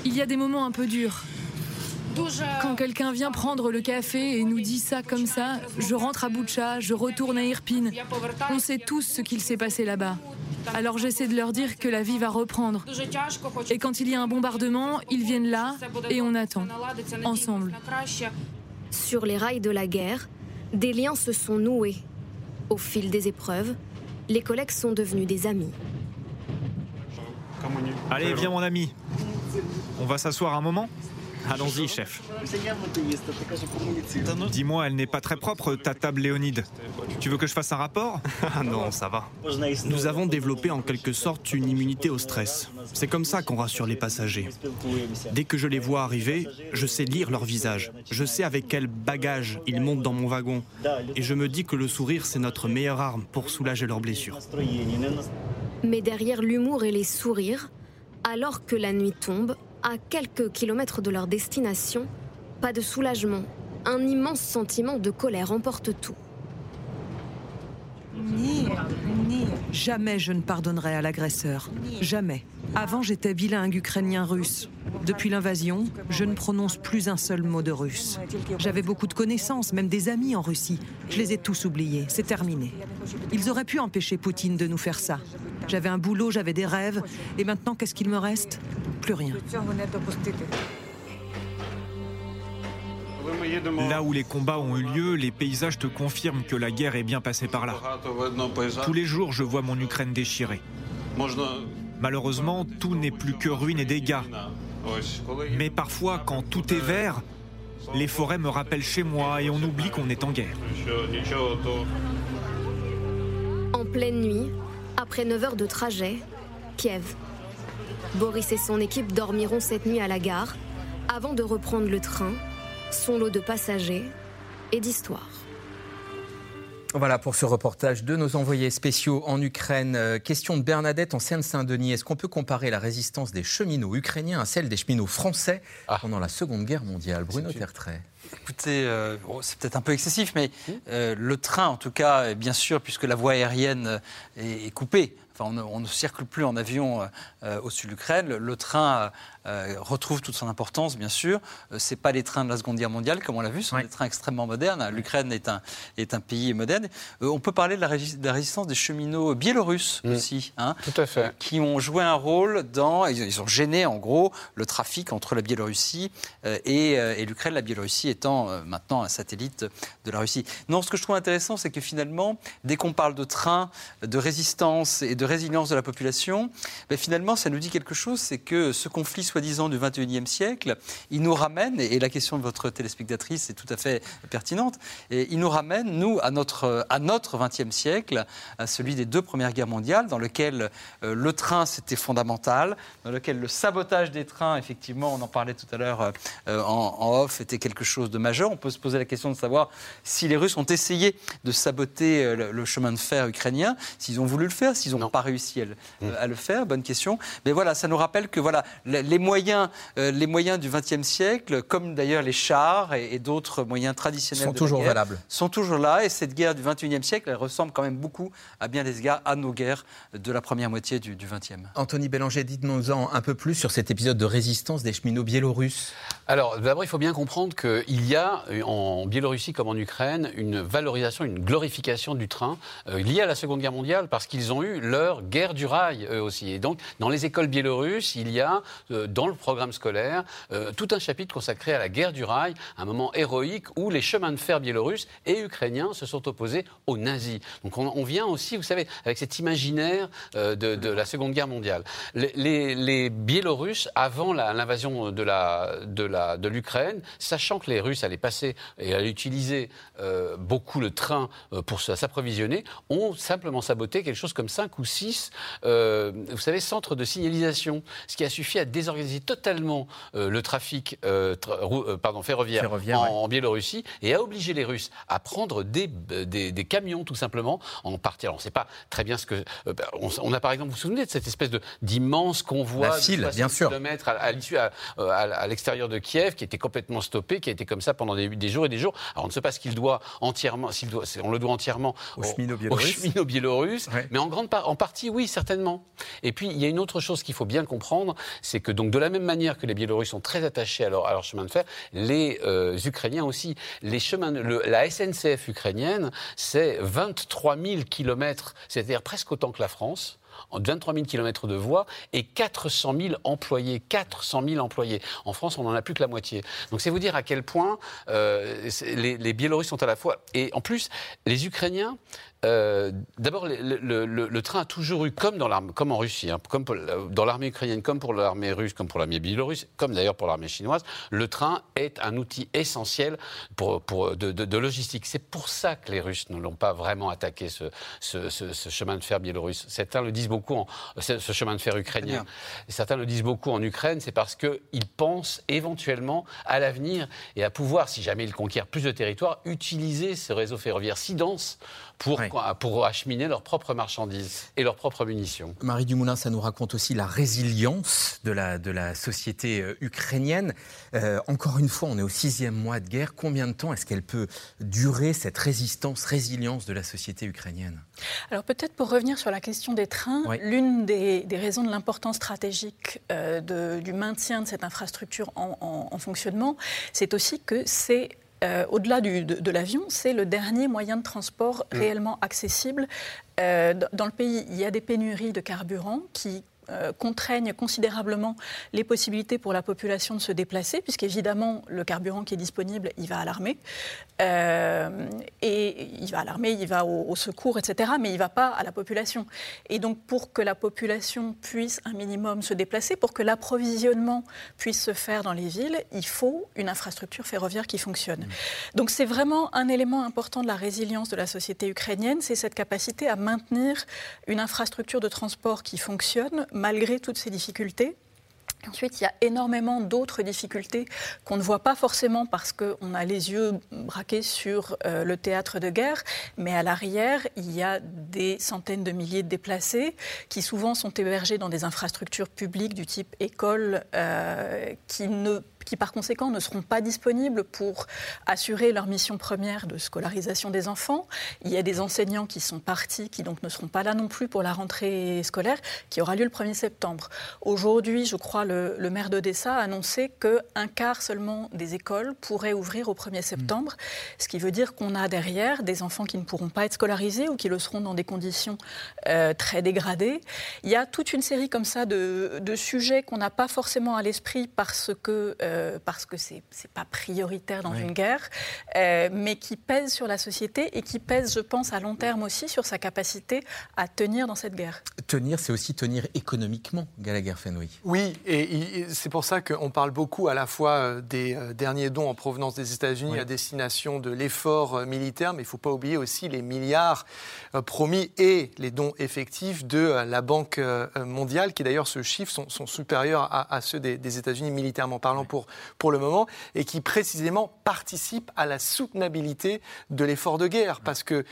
Il y a des moments un peu durs. Quand quelqu'un vient prendre le café et nous dit ça comme ça, je rentre à Boucha, je retourne à Irpine. On sait tous ce qu'il s'est passé là-bas. Alors j'essaie de leur dire que la vie va reprendre. Et quand il y a un bombardement, ils viennent là et on attend, ensemble. Sur les rails de la guerre, des liens se sont noués. Au fil des épreuves, les collègues sont devenus des amis. Allez, viens mon ami. On va s'asseoir un moment Allons-y, chef. Dis-moi, elle n'est pas très propre, ta table Léonide. Tu veux que je fasse un rapport? Ah non, ça va. Nous avons développé en quelque sorte une immunité au stress. C'est comme ça qu'on rassure les passagers. Dès que je les vois arriver, je sais lire leur visage. Je sais avec quel bagage ils montent dans mon wagon. Et je me dis que le sourire, c'est notre meilleure arme pour soulager leurs blessures. Mais derrière l'humour et les sourires, alors que la nuit tombe, à quelques kilomètres de leur destination, pas de soulagement, un immense sentiment de colère emporte tout. Jamais je ne pardonnerai à l'agresseur. Jamais. Avant, j'étais bilingue ukrainien-russe. Depuis l'invasion, je ne prononce plus un seul mot de russe. J'avais beaucoup de connaissances, même des amis en Russie. Je les ai tous oubliés. C'est terminé. Ils auraient pu empêcher Poutine de nous faire ça. J'avais un boulot, j'avais des rêves. Et maintenant, qu'est-ce qu'il me reste? Plus rien. Là où les combats ont eu lieu, les paysages te confirment que la guerre est bien passée par là. Tous les jours, je vois mon Ukraine déchirée. Malheureusement, tout n'est plus que ruines et dégâts. Mais parfois, quand tout est vert, les forêts me rappellent chez moi et on oublie qu'on est en guerre. En pleine nuit, après 9 heures de trajet, Kiev. Boris et son équipe dormiront cette nuit à la gare avant de reprendre le train, son lot de passagers et d'histoires. Voilà pour ce reportage de nos envoyés spéciaux en Ukraine. Euh, question de Bernadette en Seine-Saint-Denis. Est-ce qu'on peut comparer la résistance des cheminots ukrainiens à celle des cheminots français pendant la Seconde Guerre mondiale? Bruno Tertrais. Écoutez, euh, bon, c'est peut-être un peu excessif, mais euh, le train, en tout cas, bien sûr, puisque la voie aérienne est, est coupée, enfin, on, ne, on ne circule plus en avion euh, au sud de l'Ukraine, le, le train euh, retrouve toute son importance, bien sûr. Euh, c'est pas les trains de la Seconde Guerre mondiale, comme on l'a vu, ce sont des trains extrêmement modernes. L'Ukraine est un, est un pays moderne. Euh, on peut parler de la, régi- de la résistance des cheminots biélorusses aussi, hein, Tout à fait. qui ont joué un rôle dans. Ils, ils ont gêné, en gros, le trafic entre la Biélorussie euh, et, euh, et l'Ukraine, la Biélorussie étant euh, maintenant un satellite de la Russie. Non, ce que je trouve intéressant, c'est que finalement, dès qu'on parle de train, de résistance et de résilience de la population, ben, finalement, ça nous dit quelque chose, c'est que ce conflit soi-disant du 21e siècle, il nous ramène, et la question de votre téléspectatrice est tout à fait pertinente, et il nous ramène, nous, à notre, à notre 20e siècle, à celui des deux premières guerres mondiales, dans lequel euh, le train, c'était fondamental, dans lequel le sabotage des trains, effectivement, on en parlait tout à l'heure euh, en, en off, était quelque chose de majeur. On peut se poser la question de savoir si les Russes ont essayé de saboter euh, le, chemin de fer ukrainien, s'ils ont voulu le faire, s'ils n'ont pas réussi mm. à le, faire. Bonne question. Mais voilà, ça nous rappelle que voilà, les moyens, euh, les moyens du XXe siècle, comme d'ailleurs les chars et, d'autres moyens traditionnels, sont toujours valables. Sont toujours là. Et cette guerre du XXIe siècle, elle ressemble quand même beaucoup à bien des égards à nos guerres de la première moitié du XXe. Anthony Bélanger, dites-nous-en un peu plus sur cet épisode de résistance des cheminots biélorusses. Alors, d'abord, il faut bien comprendre qu'il y a en Biélorussie comme en Ukraine une valorisation, une glorification du train euh, liée à la Seconde Guerre mondiale parce qu'ils ont eu leur guerre du rail eux aussi. Et donc, dans les écoles biélorusses, il y a euh, dans le programme scolaire euh, tout un chapitre consacré à la guerre du rail, un moment héroïque où les chemins de fer biélorusses et ukrainiens se sont opposés aux nazis. Donc, on, vient aussi, vous savez, avec cet imaginaire de, la Seconde Guerre mondiale. Les, Biélorusses, avant l'invasion de la, de de l'Ukraine, sachant que les Russes allaient passer et allaient utiliser euh, beaucoup le train euh, pour s'approvisionner, ont simplement saboté quelque chose comme 5 ou 6, euh, vous savez, centres de signalisation, ce qui a suffi à désorganiser totalement le trafic pardon, ferroviaire, en, Biélorussie et à obliger les Russes à prendre des, des, camions tout simplement en partie. Alors on ne sait pas très bien ce que... Bah, on, a par exemple, vous vous souvenez de cette espèce d'immense convoi La file, de bien sûr. à, à l'issue à, à l'extérieur de Kiev qui était complètement stoppé, qui a été comme ça pendant des, des jours et des jours. Alors on ne sait pas ce qu'il doit entièrement, s'il doit, on le doit entièrement aux cheminots biélorusses, mais en grande en partie, oui, certainement. Et puis il y a une autre chose qu'il faut bien comprendre, c'est que donc de la même manière que les Biélorusses sont très attachés à leur, chemin de fer, les euh, Ukrainiens aussi. Les chemins, la SNCF ukrainienne, c'est 23 000 kilomètres, c'est-à-dire presque autant que la France. 23 000 km de voies et 400 000 employés. 400 000 employés. En France, on n'en a plus que la moitié. Donc c'est vous dire à quel point euh, les Biélorusses sont à la fois... Et en plus, les Ukrainiens, euh, d'abord, le, train a toujours eu, comme, dans comme en Russie, hein, comme dans l'armée ukrainienne, comme pour l'armée russe, comme pour l'armée biélorusse, comme d'ailleurs pour l'armée chinoise, le train est un outil essentiel pour, pour de, logistique. C'est pour ça que les Russes ne l'ont pas vraiment attaqué, ce, ce, chemin de fer biélorusse. Certains le disent beaucoup, en, ce chemin de fer ukrainien. certains le disent beaucoup en Ukraine, c'est parce qu'ils pensent éventuellement à l'avenir et à pouvoir, si jamais ils conquièrent plus de territoire, utiliser ce réseau ferroviaire si dense pour, pour acheminer leurs propres marchandises et leurs propres munitions. Marie Dumoulin, ça nous raconte aussi la résilience de la, de la société euh, ukrainienne. Euh, encore une fois, on est au sixième mois de guerre. Combien de temps est-ce qu'elle peut durer, cette résistance, résilience de la société ukrainienne? Alors peut-être pour revenir sur la question des trains, l'une des, raisons de l'importance stratégique euh, du maintien de cette infrastructure en fonctionnement, c'est aussi que c'est euh, au-delà de, l'avion, c'est le dernier moyen de transport mm. réellement accessible. Euh, dans le pays, il y a des pénuries de carburant qui euh, contraignent considérablement les possibilités pour la population de se déplacer, puisqu'évidemment, le carburant qui est disponible, il va à l'armée. Euh, et il va à l'armée, il va au, secours, etc., mais il ne va pas à la population. Et donc, pour que la population puisse un minimum se déplacer, pour que l'approvisionnement puisse se faire dans les villes, il faut une infrastructure ferroviaire qui fonctionne. Mmh. Donc, c'est vraiment un élément important de la résilience de la société ukrainienne, c'est cette capacité à maintenir une infrastructure de transport qui fonctionne malgré toutes ces difficultés. Ensuite, il y a énormément d'autres difficultés qu'on ne voit pas forcément parce qu'on a les yeux braqués sur euh, le théâtre de guerre, mais à l'arrière, il y a des centaines de milliers de déplacés qui souvent sont hébergés dans des infrastructures publiques du type école euh, qui ne qui par conséquent ne seront pas disponibles pour assurer leur mission première de scolarisation des enfants. Il y a des enseignants qui sont partis, qui donc ne seront pas là non plus pour la rentrée scolaire, qui aura lieu le 1er septembre. Aujourd'hui, je crois, le, le maire d'Odessa a annoncé qu'un quart seulement des écoles pourraient ouvrir au 1er septembre, ce qui veut dire qu'on a derrière des enfants qui ne pourront pas être scolarisés ou qui le seront dans des conditions euh, très dégradées. Il y a toute une série comme ça de, sujets qu'on n'a pas forcément à l'esprit parce que euh, euh, parce que ce n'est pas prioritaire dans une guerre, euh, mais qui pèse sur la société et qui pèse, je pense, à long terme aussi sur sa capacité à tenir dans cette guerre. tenir, c'est aussi tenir économiquement, Gallagher Fenwick. Oui, et, c'est pour ça qu'on parle beaucoup à la fois euh, des euh, derniers dons en provenance des États-Unis à destination de l'effort euh, militaire, mais il ne faut pas oublier aussi les milliards promis et les dons effectifs de la Banque mondiale, qui d'ailleurs, ce chiffre, sont, supérieurs à, ceux des, États-Unis militairement parlant pour, pour le moment, et qui précisément participent à la soutenabilité de l'effort de guerre, parce qu'il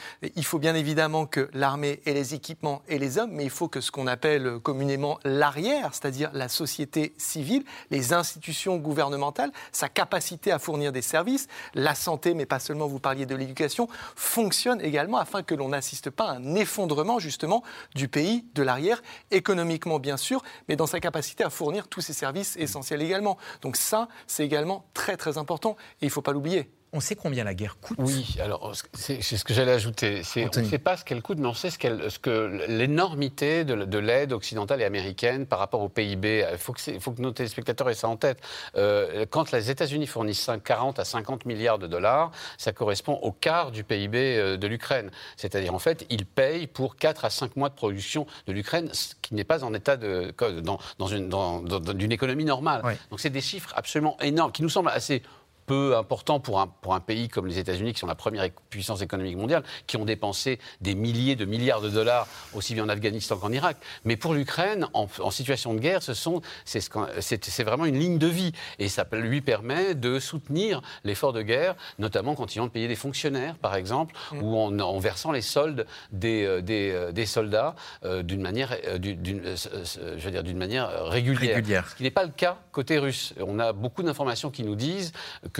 faut bien évidemment que l'armée ait les équipements et les hommes, mais il faut que ce qu'on appelle communément l'arrière, c'est-à-dire la société civile, les institutions gouvernementales, sa capacité à fournir des services, la santé, mais pas seulement, vous parliez de l'éducation, fonctionne également afin que l'on n'assiste pas à un effondrement justement du pays de l'arrière, économiquement bien sûr, mais dans sa capacité à fournir tous ces services essentiels également. Donc ça, c'est également très très important et il ne faut pas l'oublier. On sait combien la guerre coûte Oui, alors c'est ce que j'allais ajouter. on ne sait pas ce qu'elle coûte, mais on sait ce, ce que l'énormité de, l'aide occidentale et américaine par rapport au PIB. Il faut que, faut que nos téléspectateurs aient ça en tête. Euh, quand les États-Unis fournissent 40 à 50 milliards de dollars, ça correspond au quart du PIB euh, de l'Ukraine. C'est-à-dire, en fait, ils payent pour 4 à 5 mois de production de l'Ukraine, ce qui n'est pas en état de. dans, dans une, dans, d'une économie normale. Donc, c'est des chiffres absolument énormes qui nous semblent assez peu important pour un, pour un pays comme les États-Unis, qui sont la première puissance économique mondiale, qui ont dépensé des milliers de milliards de dollars, aussi bien en Afghanistan qu'en Irak. Mais pour l'Ukraine, en, situation de guerre, ce sont, c'est, c'est, vraiment une ligne de vie. Et ça lui permet de soutenir l'effort de guerre, notamment ils ont de payer des fonctionnaires, par exemple, mm. ou en, versant les soldes des, euh, des, euh, des soldats euh, d'une manière, d'une, je veux dire, d'une manière régulière. régulière. Ce qui n'est pas le cas côté russe. On a beaucoup d'informations qui nous disent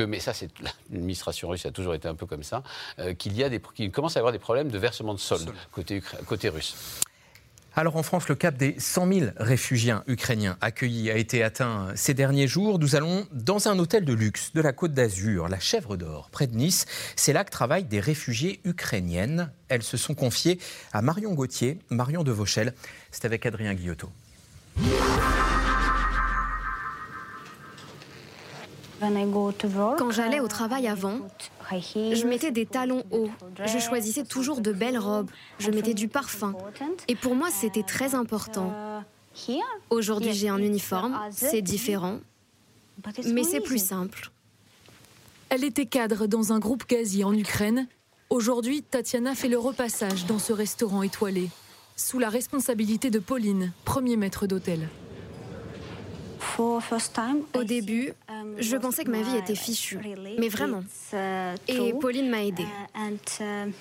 mais ça, c'est l'administration russe a toujours été un peu comme ça, euh, qu'il y a des, qu'il commence à y avoir des problèmes de versement de soldes côté, côté russe. Alors en France, le cap des 100 000 réfugiés ukrainiens accueillis a été atteint ces derniers jours. Nous allons dans un hôtel de luxe de la Côte d'Azur, la Chèvre d'Or, près de Nice. C'est là que travaillent des réfugiés ukrainiennes. Elles se sont confiées à Marion Gauthier, Marion de Vauchel. C'est avec Adrien Guillotot. Quand j'allais au travail avant, je mettais des talons hauts, je choisissais toujours de belles robes, je mettais du parfum. Et pour moi, c'était très important. Aujourd'hui, j'ai un uniforme, c'est différent, mais c'est plus simple. Elle était cadre dans un groupe gazier en Ukraine. Aujourd'hui, Tatiana fait le repassage dans ce restaurant étoilé, sous la responsabilité de Pauline, premier maître d'hôtel. Au début, um, je pensais que ma vie était fichue, mais vraiment. Uh, Et Pauline m'a aidée. Uh, uh,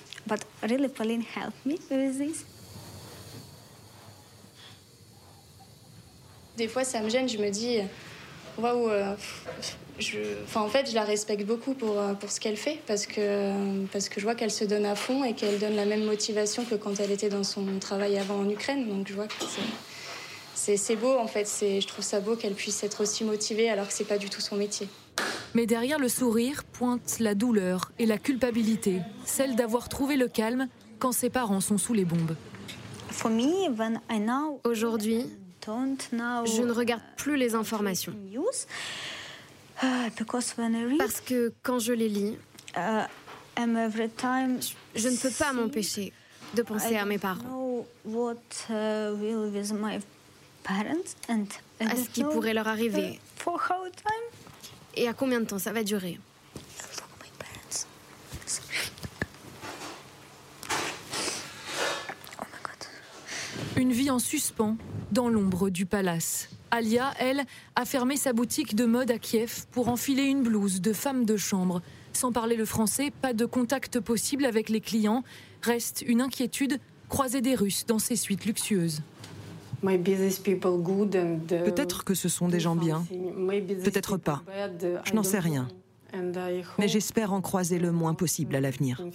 Des fois, ça me gêne, je me dis, waouh, euh, je, enfin, en fait, je la respecte beaucoup pour, euh, pour ce qu'elle fait, parce que, parce que je vois qu'elle se donne à fond et qu'elle donne la même motivation que quand elle était dans son travail avant en Ukraine. Donc je vois que c'est c'est beau en fait. Je trouve ça beau qu'elle puisse être aussi motivée alors que c'est pas du tout son métier. Mais derrière le sourire pointe la douleur et la culpabilité, celle d'avoir trouvé le calme quand ses parents sont sous les bombes. Aujourd'hui, je ne regarde plus les informations. Parce que quand je les lis, je ne peux pas m'empêcher de penser à mes parents à ce qui pourrait leur arriver. Et à combien de temps ça va durer? Une vie en suspens dans l'ombre du palace. Alia, elle, a fermé sa boutique de mode à Kiev pour enfiler une blouse de femme de chambre. Sans parler le français, pas de contact possible avec les clients. Reste une inquiétude, croiser des Russes dans ces suites luxueuses. Uh, peut-être que ce sont des gens bien, peut-être pas. Je n'en sais rien. Mais j'espère en croiser le moins possible à l'avenir.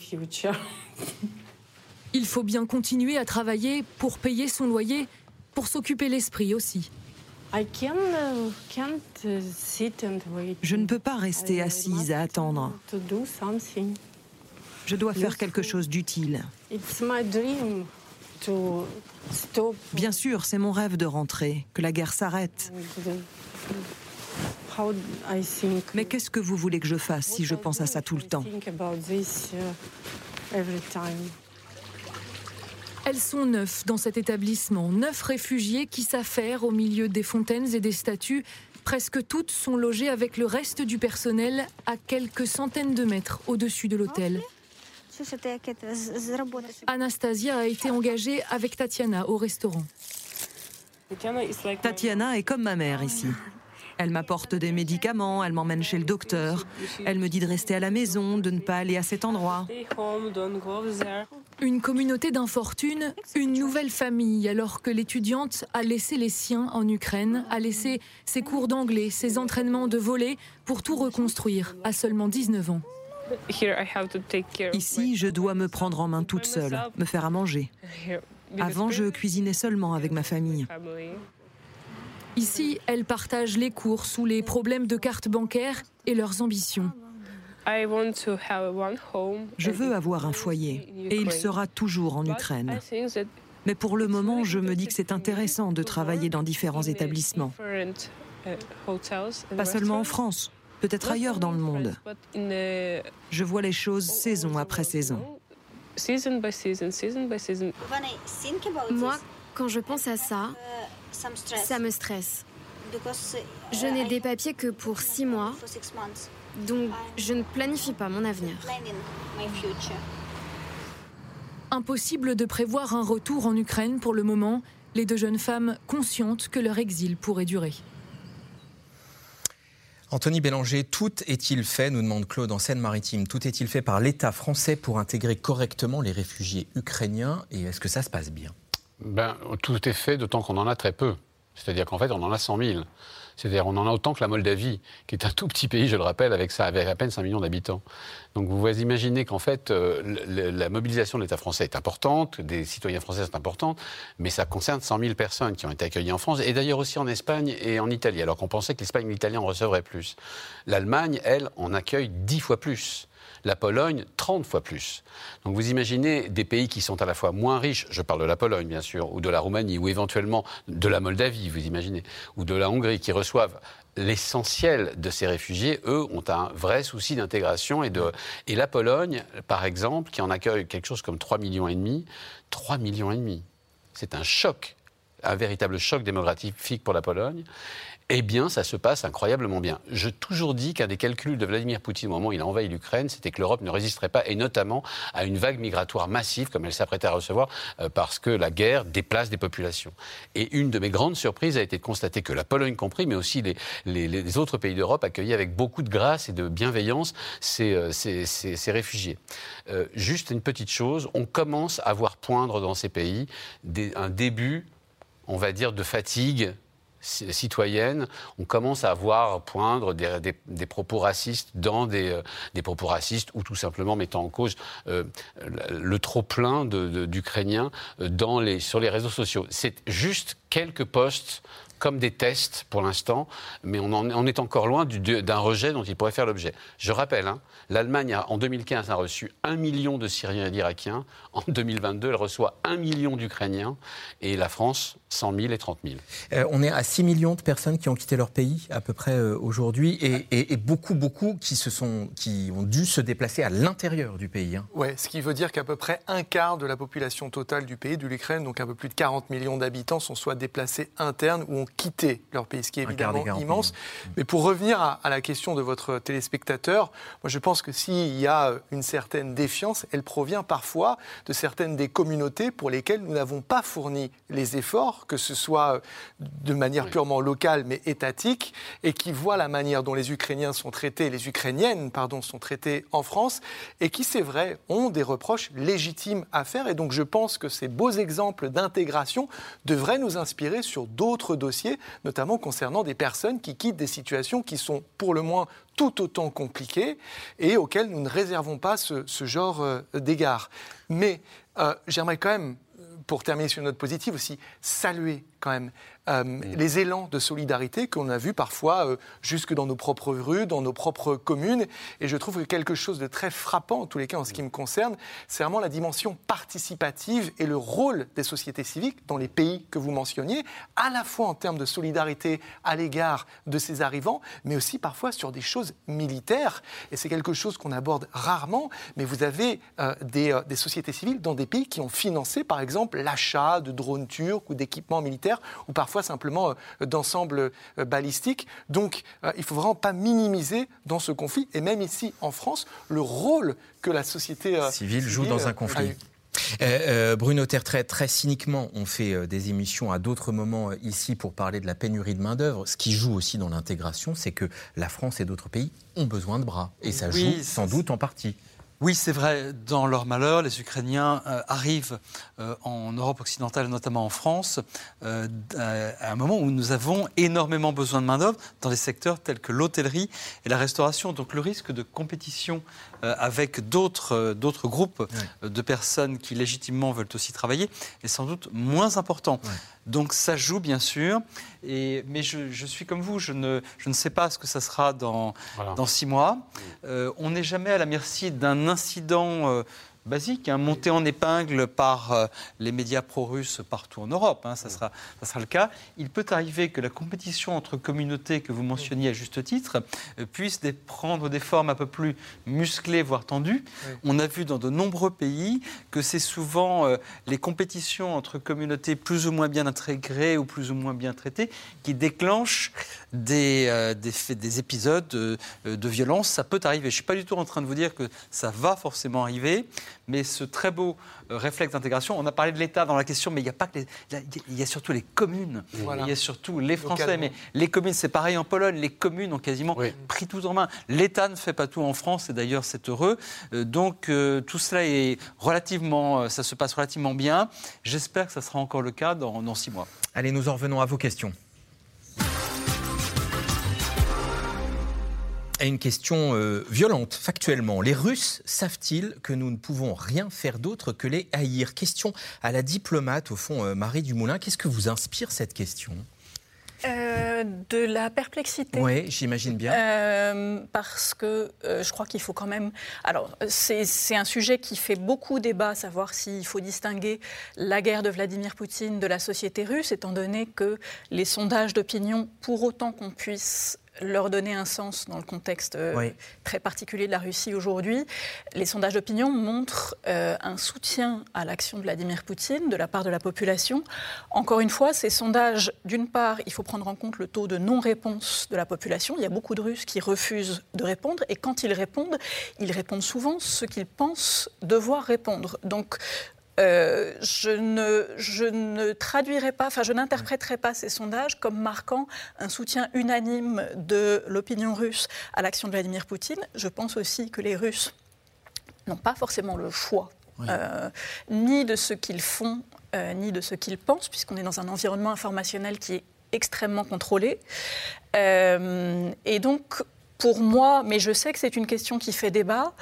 Il faut bien continuer à travailler pour payer son loyer, pour s'occuper l'esprit aussi. Uh, Je ne peux pas rester assise à attendre. Je dois faire quelque chose d'utile. Bien sûr, c'est mon rêve de rentrer, que la guerre s'arrête. Mais qu'est-ce que vous voulez que je fasse si je pense à ça tout le temps? Elles sont neuf dans cet établissement, neuf réfugiés qui s'affairent au milieu des fontaines et des statues. Presque toutes sont logées avec le reste du personnel à quelques centaines de mètres au-dessus de l'hôtel. Anastasia a été engagée avec Tatiana au restaurant. Tatiana est comme ma mère ici. Elle m'apporte des médicaments, elle m'emmène chez le docteur, elle me dit de rester à la maison, de ne pas aller à cet endroit. Une communauté d'infortune, une nouvelle famille, alors que l'étudiante a laissé les siens en Ukraine, a laissé ses cours d'anglais, ses entraînements de volley pour tout reconstruire à seulement 19 ans. Ici, je dois me prendre en main toute seule, me faire à manger. Avant, je cuisinais seulement avec ma famille. Ici, elle partage les courses ou les problèmes de carte bancaire et leurs ambitions. Je veux avoir un foyer et il sera toujours en Ukraine. Mais pour le moment, je me dis que c'est intéressant de travailler dans différents établissements. Pas seulement en France, peut-être ailleurs dans le monde. Je vois les choses saison après saison. Moi, quand je pense à ça, ça me stresse. Je n'ai des papiers que pour six mois, donc je ne planifie pas mon avenir. Impossible de prévoir un retour en Ukraine pour le moment, les deux jeunes femmes conscientes que leur exil pourrait durer. Anthony Bélanger, tout est-il fait, nous demande Claude en Seine-Maritime, tout est-il fait par l'État français pour intégrer correctement les réfugiés ukrainiens et est-ce que ça se passe bien? Ben, Tout est fait, d'autant qu'on en a très peu. C'est-à-dire qu'en fait, on en a 100 000. C'est-à-dire on en a autant que la Moldavie, qui est un tout petit pays, je le rappelle, avec, à peine 5 millions d'habitants. Donc vous vous imaginez qu'en fait, euh, la mobilisation de l'État français est importante, des citoyens français sont importantes, mais ça concerne 100 000 personnes qui ont été accueillies en France, et d'ailleurs aussi en Espagne et en Italie, alors qu'on pensait que l'Espagne et l'Italie en recevraient plus. L'Allemagne, elle, en accueille 10 fois plus la Pologne 30 fois plus. Donc vous imaginez des pays qui sont à la fois moins riches, je parle de la Pologne bien sûr, ou de la Roumanie, ou éventuellement de la Moldavie, vous imaginez, ou de la Hongrie, qui reçoivent l'essentiel de ces réfugiés, eux, ont un vrai souci d'intégration. Et, de... et la Pologne, par exemple, qui en accueille quelque chose comme 3 millions et demi, 3 millions et demi. C'est un choc, un véritable choc démographique pour la Pologne eh bien, ça se passe incroyablement bien. Je toujours dit qu'un des calculs de Vladimir Poutine au moment où il a envahi l'Ukraine, c'était que l'Europe ne résisterait pas, et notamment à une vague migratoire massive, comme elle s'apprêtait à recevoir, euh, parce que la guerre déplace des populations. Et une de mes grandes surprises a été de constater que la Pologne compris, mais aussi les, autres pays d'Europe accueillaient avec beaucoup de grâce et de bienveillance ces, euh, réfugiés. Euh, juste une petite chose, on commence à voir poindre dans ces pays un début on va dire, de fatigue citoyenne, on commence à voir poindre des, propos racistes dans euh, des, propos racistes ou tout simplement mettant en cause euh, le trop-plein d'Ukrainiens euh, sur les réseaux sociaux. C'est juste quelques postes comme des tests pour l'instant, mais on, est encore loin d'un rejet dont il pourrait faire l'objet. Je rappelle, hein, l'Allemagne, en 2015, a reçu un million de Syriens et d'Irakiens. En 2022, elle reçoit un million d'Ukrainiens. Et la France, 100 000 et 30 000. Euh, on est à 6 millions de personnes qui ont quitté leur pays, à peu près euh, aujourd'hui, et, beaucoup, beaucoup qui, se sont, qui ont dû se déplacer à l'intérieur du pays. Hein. Oui, ce qui veut dire qu'à peu près un quart de la population totale du pays, de l'Ukraine, donc un peu plus de 40 millions d'habitants, sont soit déplacés internes ou ont quitté leur pays, ce qui est évidemment immense. Mais pour revenir à, la question de votre téléspectateur, moi je pense que s'il y a une certaine défiance, elle provient parfois de certaines des communautés pour lesquelles nous n'avons pas fourni les efforts, que ce soit de manière purement locale mais étatique, et qui voient la manière dont les Ukrainiens sont traités, les Ukrainiennes, pardon, sont traitées en France, et qui, c'est vrai, ont des reproches légitimes à faire. Et donc je pense que ces beaux exemples d'intégration devraient nous inspirer sur d'autres dossiers notamment concernant des personnes qui quittent des situations qui sont pour le moins tout autant compliquées et auxquelles nous ne réservons pas ce, genre euh, d'égards. Mais euh, j'aimerais quand même, pour terminer sur une note positive aussi, saluer quand même euh, les élans de solidarité qu'on a vus parfois euh, jusque dans nos propres rues, dans nos propres communes. Et je trouve que quelque chose de très frappant, en tous les cas en ce qui me concerne, c'est vraiment la dimension participative et le rôle des sociétés civiques dans les pays que vous mentionniez, à la fois en termes de solidarité à l'égard de ces arrivants, mais aussi parfois sur des choses militaires. Et c'est quelque chose qu'on aborde rarement, mais vous avez euh, des, des sociétés civiles dans des pays qui ont financé, par exemple, exemple, l'achat de drones turcs ou d'équipements militaires, ou parfois simplement d'ensembles balistiques. Donc, il ne faut vraiment pas minimiser dans ce conflit, et même ici en France, le rôle que la société civile, joue dans un conflit. Euh, euh, Bruno Tertrais, très cyniquement, on fait euh, des émissions à d'autres moments ici pour parler de la pénurie de main-d'œuvre. Ce qui joue aussi dans l'intégration, c'est que la France et d'autres pays ont besoin de bras. Et ça joue sans doute en partie. Oui, c'est vrai. Dans leur malheur, les Ukrainiens euh, arrivent euh, en Europe occidentale, notamment en France, euh, à un moment où nous avons énormément besoin de main-d'œuvre dans des secteurs tels que l'hôtellerie et la restauration. Donc le risque de compétition avec d'autres groupes de personnes qui légitimement veulent aussi travailler est sans doute moins important. Donc ça joue bien sûr, et, mais je, suis comme vous, je ne, je ne sais pas ce que ça sera dans, dans six mois. Euh, on n'est jamais à la merci d'un incident euh, basique, hein, monté en épingle par euh, les médias pro-russes partout en Europe. Hein, ça, sera, ça sera le cas. Il peut arriver que la compétition entre communautés que vous mentionniez à juste titre euh, puisse prendre des formes un peu plus musclées, voire tendues. On a vu dans de nombreux pays que c'est souvent euh, les compétitions entre communautés plus ou moins bien intégrées ou plus ou moins bien traitées qui déclenchent des, des, des, épisodes de, de violence. Ça peut arriver. Je ne suis pas du tout en train de vous dire que ça va forcément arriver, mais ce très beau euh, réflexe d'intégration, on a parlé de l'État dans la question, mais il n'y a pas que il y a surtout les communes, il y a surtout les Français, mais les communes, c'est pareil en Pologne, les communes ont quasiment pris tout en main. L'État ne fait pas tout en France, et d'ailleurs c'est heureux. Euh, donc euh, tout cela est relativement, ça se passe relativement bien. J'espère que ça sera encore le cas dans, dans six mois. Allez, nous en revenons à vos questions. À une question euh, violente, factuellement. Les Russes savent-ils que nous ne pouvons rien faire d'autre que les haïr? Question à la diplomate, au fond, euh, Marie Dumoulin. Qu'est-ce que vous inspire cette question? Euh, de la perplexité. Oui, j'imagine bien. parce que je crois qu'il faut quand même. Alors, c'est un sujet qui fait beaucoup débat, savoir s'il faut distinguer la guerre de Vladimir Poutine de la société russe, étant donné que les sondages d'opinion, pour autant qu'on puisse leur donner un sens dans le contexte euh, très particulier de la Russie aujourd'hui. Les sondages d'opinion montrent euh, un soutien à l'action de Vladimir Poutine de la part de la population. Encore une fois, ces sondages, d'une part, il faut prendre en compte le taux de non-réponse de la population. Il y a beaucoup de Russes qui refusent de répondre et quand ils répondent, ils répondent souvent ce qu'ils pensent devoir répondre. Donc, euh, je, ne, je ne traduirai pas, enfin je n'interpréterai pas ces sondages comme marquant un soutien unanime de l'opinion russe à l'action de Vladimir Poutine. Je pense aussi que les Russes n'ont pas forcément le choix, euh, ni de ce qu'ils font, euh, ni de ce qu'ils pensent, puisqu'on est dans un environnement informationnel qui est extrêmement contrôlé. et donc, pour moi, mais je sais que c'est une question qui fait débat,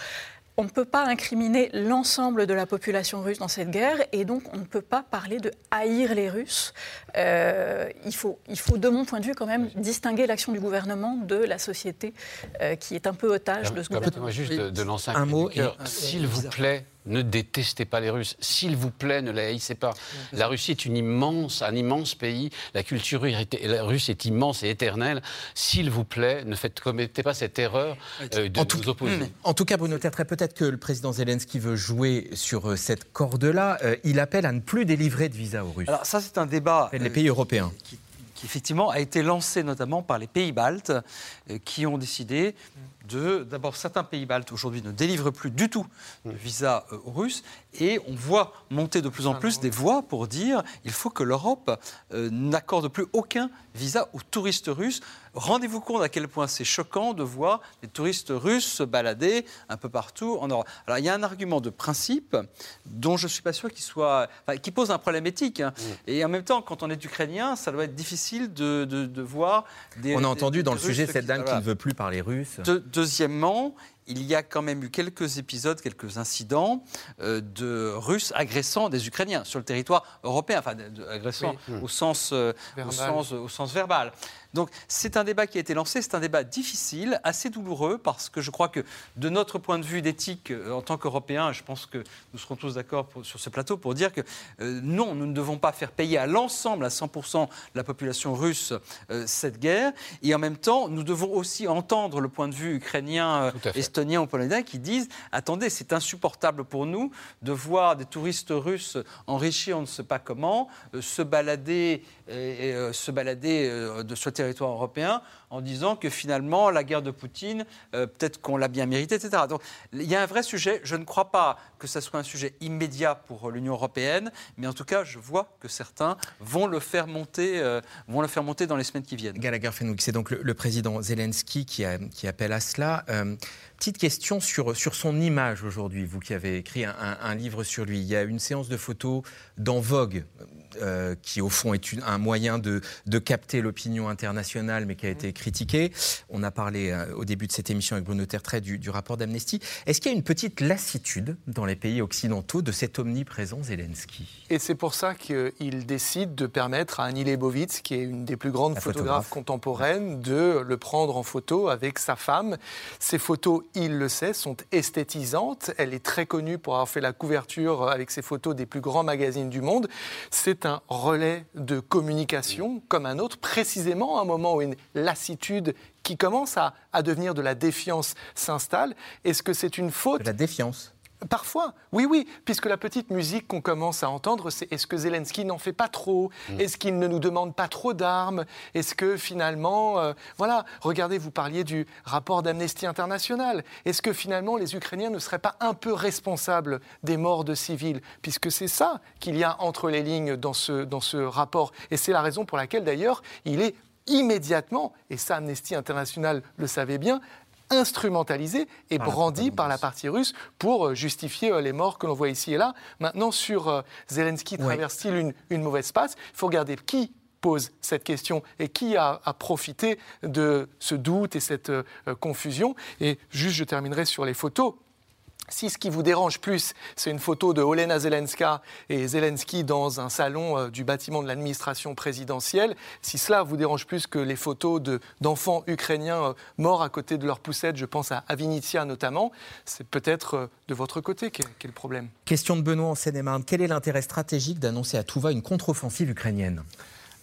on ne peut pas incriminer l'ensemble de la population russe dans cette guerre et donc on ne peut pas parler de haïr les Russes. Euh, il, faut, il faut, de mon point de vue, quand même distinguer l'action du gouvernement de la société euh, qui est un peu otage de ce gouvernement. Moi juste de, lancer un, mot. S'il vous plaît, ne détestez pas les Russes. S'il vous plaît, ne les haïssez pas. La Russie est une immense, un immense pays. La culture russe est immense et éternelle. S'il vous plaît, ne faites, commettez pas cette erreur euh, de en tout, opposer. Hmm. En tout cas, Bruno Tertrais, peut-être que le président Zelensky veut jouer sur euh, cette corde-là. Euh, il appelle à ne plus délivrer de visa aux Russes. Alors ça, c'est un débat... Les pays européens. Qui, qui, effectivement a été lancé notamment par les pays baltes qui ont décidé d'abord certains pays baltes aujourd'hui ne délivrent plus du tout de visa euh, aux Russes et on voit monter de plus en plus des voix pour dire il faut que l'Europe euh, n'accorde plus aucun visa aux touristes russes. Rendez-vous compte à quel point c'est choquant de voir des touristes russes se balader un peu partout en Europe. Alors il y a un argument de principe dont je ne suis pas sûr qu'il soit, qui pose un problème éthique. Hein. Et en même temps, quand on est ukrainien, ça doit être difficile de, de, voir des. On a entendu dans le sujet cette dame qui, ne veut plus parler russe. Deuxièmement, il y a quand même eu quelques épisodes, quelques incidents euh, de Russes agressant des Ukrainiens sur le territoire européen, enfin agressant au, sens, euh, au, sens, au sens verbal. Donc c'est un débat qui a été lancé, c'est un débat difficile, assez douloureux, parce que je crois que de notre point de vue d'éthique euh, en tant qu'Européens, je pense que nous serons tous d'accord sur ce plateau pour dire que euh, non, nous ne devons pas faire payer à l'ensemble, à 100% de la population russe, euh, cette guerre. Et en même temps, nous devons aussi entendre le point de vue ukrainien, estonien, ou Polonais qui disent attendez, c'est insupportable pour nous de voir des touristes russes enrichis, on ne sait pas comment, se balader, et, se balader de ce territoire européen en disant que finalement la guerre de Poutine, peut-être qu'on l'a bien méritée, etc. Donc il y a un vrai sujet. Je ne crois pas que ce soit un sujet immédiat pour l'Union européenne, mais en tout cas, je vois que certains vont le faire monter, vont le faire monter dans les semaines qui viennent. Gallagher Fenwick, c'est donc le, président Zelensky qui, appelle à cela. Petite question sur son image aujourd'hui, vous qui avez écrit un, livre sur lui. Il y a une séance de photos dans Vogue, euh, qui au fond est un moyen de, de capter l'opinion internationale, mais qui a été critiqué. On a parlé euh, au début de cette émission avec Bruno Tertrais du, du rapport d'Amnesty. Est-ce qu'il y a une petite lassitude dans les pays occidentaux de cet omniprésent Zelensky? Et c'est pour ça qu'il décide de permettre à Annie Leibovitz, qui est une des plus grandes photographes contemporaines, de le prendre en photo avec sa femme. Ces photos il le sait, sont esthétisantes. Elle est très connue pour avoir fait la couverture avec ses photos des plus grands magazines du monde. C'est un relais de communication comme un autre, précisément à un moment où une lassitude qui commence à, à devenir de la défiance s'installe. Est-ce que c'est une faute De la défiance Parfois, oui, oui, puisque la petite musique qu'on commence à entendre, c'est est-ce que Zelensky n'en fait pas trop? Mm. Est-ce qu'il ne nous demande pas trop d'armes? Est-ce que finalement, euh, voilà, regardez, vous parliez du rapport d'Amnesty International. Est-ce que finalement les Ukrainiens ne seraient pas un peu responsables des morts de civils? Puisque c'est ça qu'il y a entre les lignes dans ce, dans ce rapport. Et c'est la raison pour laquelle d'ailleurs il est immédiatement, et ça Amnesty International le savait bien, instrumentalisé et brandi par la partie russe pour euh, justifier euh, les morts que l'on voit ici et là. Maintenant, sur euh, Zelensky traverse-t-il une, mauvaise passe? Il faut regarder qui pose cette question et qui a, profité de ce doute et cette confusion. Et juste, je terminerai sur les photos. Si ce qui vous dérange plus, c'est une photo de Olena Zelenska et Zelensky dans un salon euh, du bâtiment de l'administration présidentielle, si cela vous dérange plus que les photos d'enfants ukrainiens euh, morts à côté de leur poussette, je pense à Avinitia notamment, c'est peut-être euh, de votre côté qu'est le problème. Question de Benoît en Seine-et-Marne. Quel est l'intérêt stratégique d'annoncer à tout va une contre-offensive ukrainienne?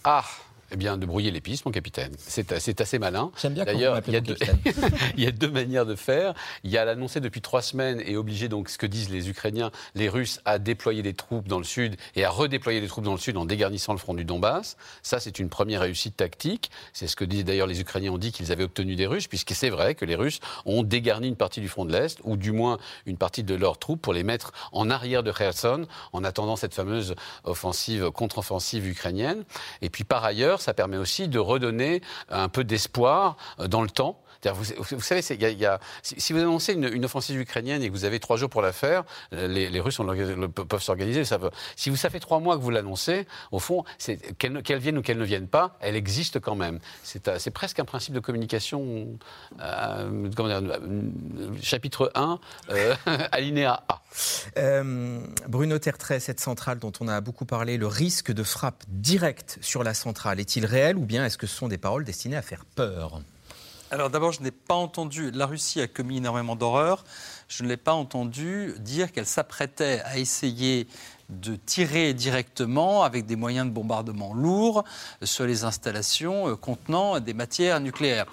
Ah eh bien, de brouiller les pistes, mon capitaine. C'est assez malin. J'aime bien D'ailleurs, il, il, y a deux manières de faire. Il y a l'annoncer depuis trois semaines et obliger, donc, ce que disent les Ukrainiens, les Russes, à déployer des troupes dans le sud et à redéployer des troupes dans le sud en dégarnissant le front du Donbass. Ça, c'est une première réussite tactique. C'est ce que disent d'ailleurs les Ukrainiens ont dit qu'ils avaient obtenu des Russes, puisque c'est vrai que les Russes ont dégarni une partie du front de l'Est, ou du moins une partie de leurs troupes, pour les mettre en arrière de Kherson, en attendant cette fameuse offensive, contre-offensive ukrainienne. Et puis, par ailleurs, ça permet aussi de redonner un peu d'espoir euh, dans le temps. Vous, savez, si vous annoncez une, offensive ukrainienne et que vous avez trois jours pour la faire, euh, les, Russes peuvent s'organiser. Si vous, ça fait trois mois que vous l'annoncez, au fond, qu'elle vienne ou qu'elle ne vienne pas, elle existe quand même. C'est euh, presque un principe de communication, chapitre 1, alinéa A. Euh, Bruno Tertrais, cette centrale dont on a beaucoup parlé, le risque de frappe directe sur la centrale est-il réel ou bien est-ce que ce sont des paroles destinées à faire peur? Alors d'abord, je n'ai pas entendu, la Russie a commis énormément d'horreurs, je ne l'ai pas entendu dire qu'elle s'apprêtait à essayer de tirer directement avec des moyens de bombardement lourds sur les installations euh, contenant des matières nucléaires.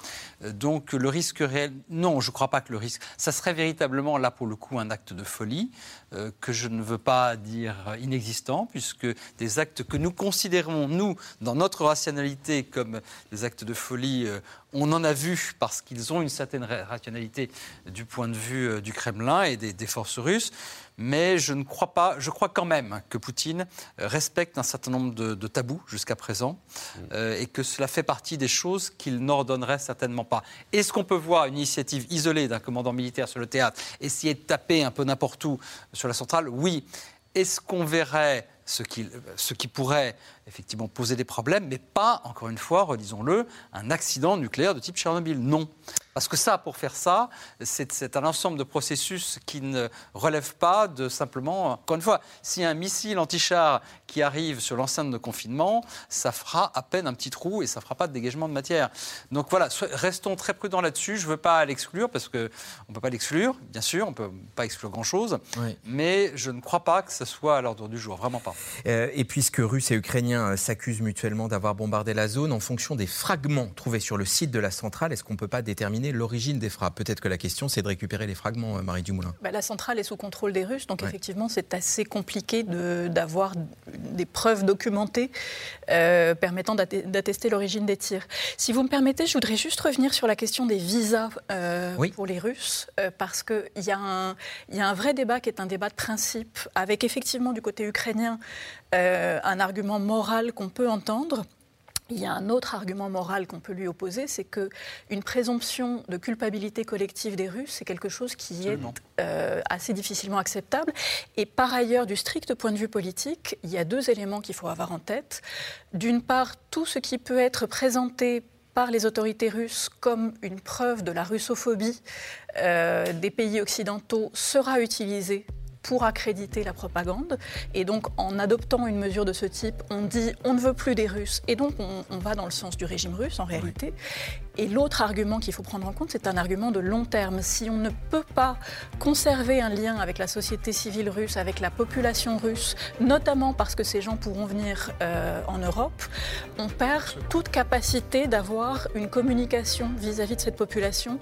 Euh, donc le risque réel, non, je ne crois pas que le risque, ça serait véritablement là pour le coup un acte de folie euh, que je ne veux pas dire inexistant, puisque des actes que nous considérons, nous, dans notre rationalité, comme des actes de folie, euh, on en a vu parce qu'ils ont une certaine rationalité du point de vue du Kremlin et des, forces russes. Mais je ne crois pas, je crois quand même que Poutine respecte un certain nombre de, tabous jusqu'à présent et que cela fait partie des choses qu'il n'ordonnerait certainement pas. Est-ce qu'on peut voir une initiative isolée d'un commandant militaire sur le théâtre essayer de taper un peu n'importe où la centrale Oui. Est-ce qu'on verrait ce qui, ce qui pourrait effectivement poser des problèmes, mais pas, encore une fois, redisons-le, un accident nucléaire de type Tchernobyl? Non. Parce que ça, pour faire ça, c'est un ensemble de processus qui ne relèvent pas de simplement, encore une fois, si un missile anti-char qui arrive sur l'enceinte de confinement, ça fera à peine un petit trou et ça ne fera pas de dégagement de matière. Donc voilà, restons très prudents là-dessus. Je ne veux pas l'exclure parce qu'on ne peut pas l'exclure, bien sûr, on ne peut pas exclure grand-chose, mais je ne crois pas que ce soit à l'ordre du jour, vraiment pas. Euh, et puisque Russes et Ukrainiens euh, s'accusent mutuellement d'avoir bombardé la zone en fonction des fragments trouvés sur le site de la centrale. Est-ce qu'on ne peut pas déterminer déterminer l'origine des frappes. Peut-être que la question, c'est de récupérer les fragments, Marie Dumoulin. Bah, la centrale est sous contrôle des Russes, donc effectivement, c'est assez compliqué d'avoir des preuves documentées permettant d'attester l'origine des tirs. Si vous me permettez, je voudrais juste revenir sur la question des visas pour les Russes, parce qu'il y, y, a un vrai débat qui est un débat de principe, avec effectivement du côté ukrainien un argument moral qu'on peut entendre. Il y a un autre argument moral qu'on peut lui opposer, c'est que une présomption de culpabilité collective des Russes, c'est quelque chose qui est euh, assez difficilement acceptable. Et par ailleurs, du strict point de vue politique, il y a deux éléments qu'il faut avoir en tête. D'une part, tout ce qui peut être présenté par les autorités russes comme une preuve de la russophobie euh, des pays occidentaux sera utilisé pour accréditer la propagande. Et donc, en adoptant une mesure de ce type, on dit on ne veut plus des Russes. Et donc, on, va dans le sens du régime russe, en réalité. Et l'autre argument qu'il faut prendre en compte, c'est un argument de long terme. Si on ne peut pas conserver un lien avec la société civile russe, avec la population russe, notamment parce que ces gens pourront venir euh, en Europe, on perd toute capacité d'avoir une communication vis à -vis de cette population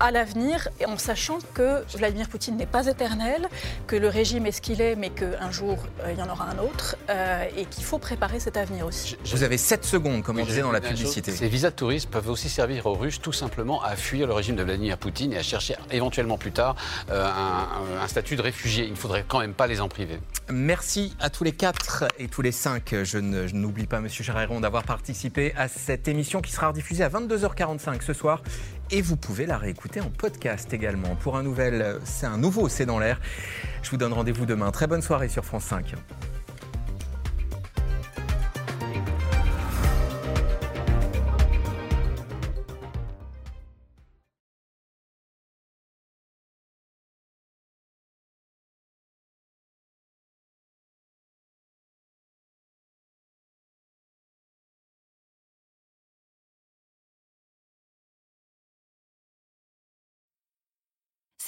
à l'avenir, en sachant que Vladimir Poutine n'est pas éternel, que le régime est ce qu'il est, mais qu'un jour, euh, il y en aura un autre, euh, et qu'il faut préparer cet avenir aussi. Vous avez 7 secondes, comme on disait dans la publicité. Ces visas de tourisme peuvent aussi servir aux Russes tout simplement à fuir le régime de Vladimir Poutine et à chercher éventuellement plus tard euh, un, statut de réfugié. Il ne faudrait quand même pas les en priver. Merci à tous les quatre et tous les cinq. Je n'oublie pas, Monsieur Charéron, d'avoir participé à cette émission qui sera rediffusée à 22h45 ce soir et vous pouvez la réécouter en podcast également. Pour un nouvel, c'est un nouveau C'est dans l'air. Je vous donne rendez-vous demain. Très bonne soirée sur France 5.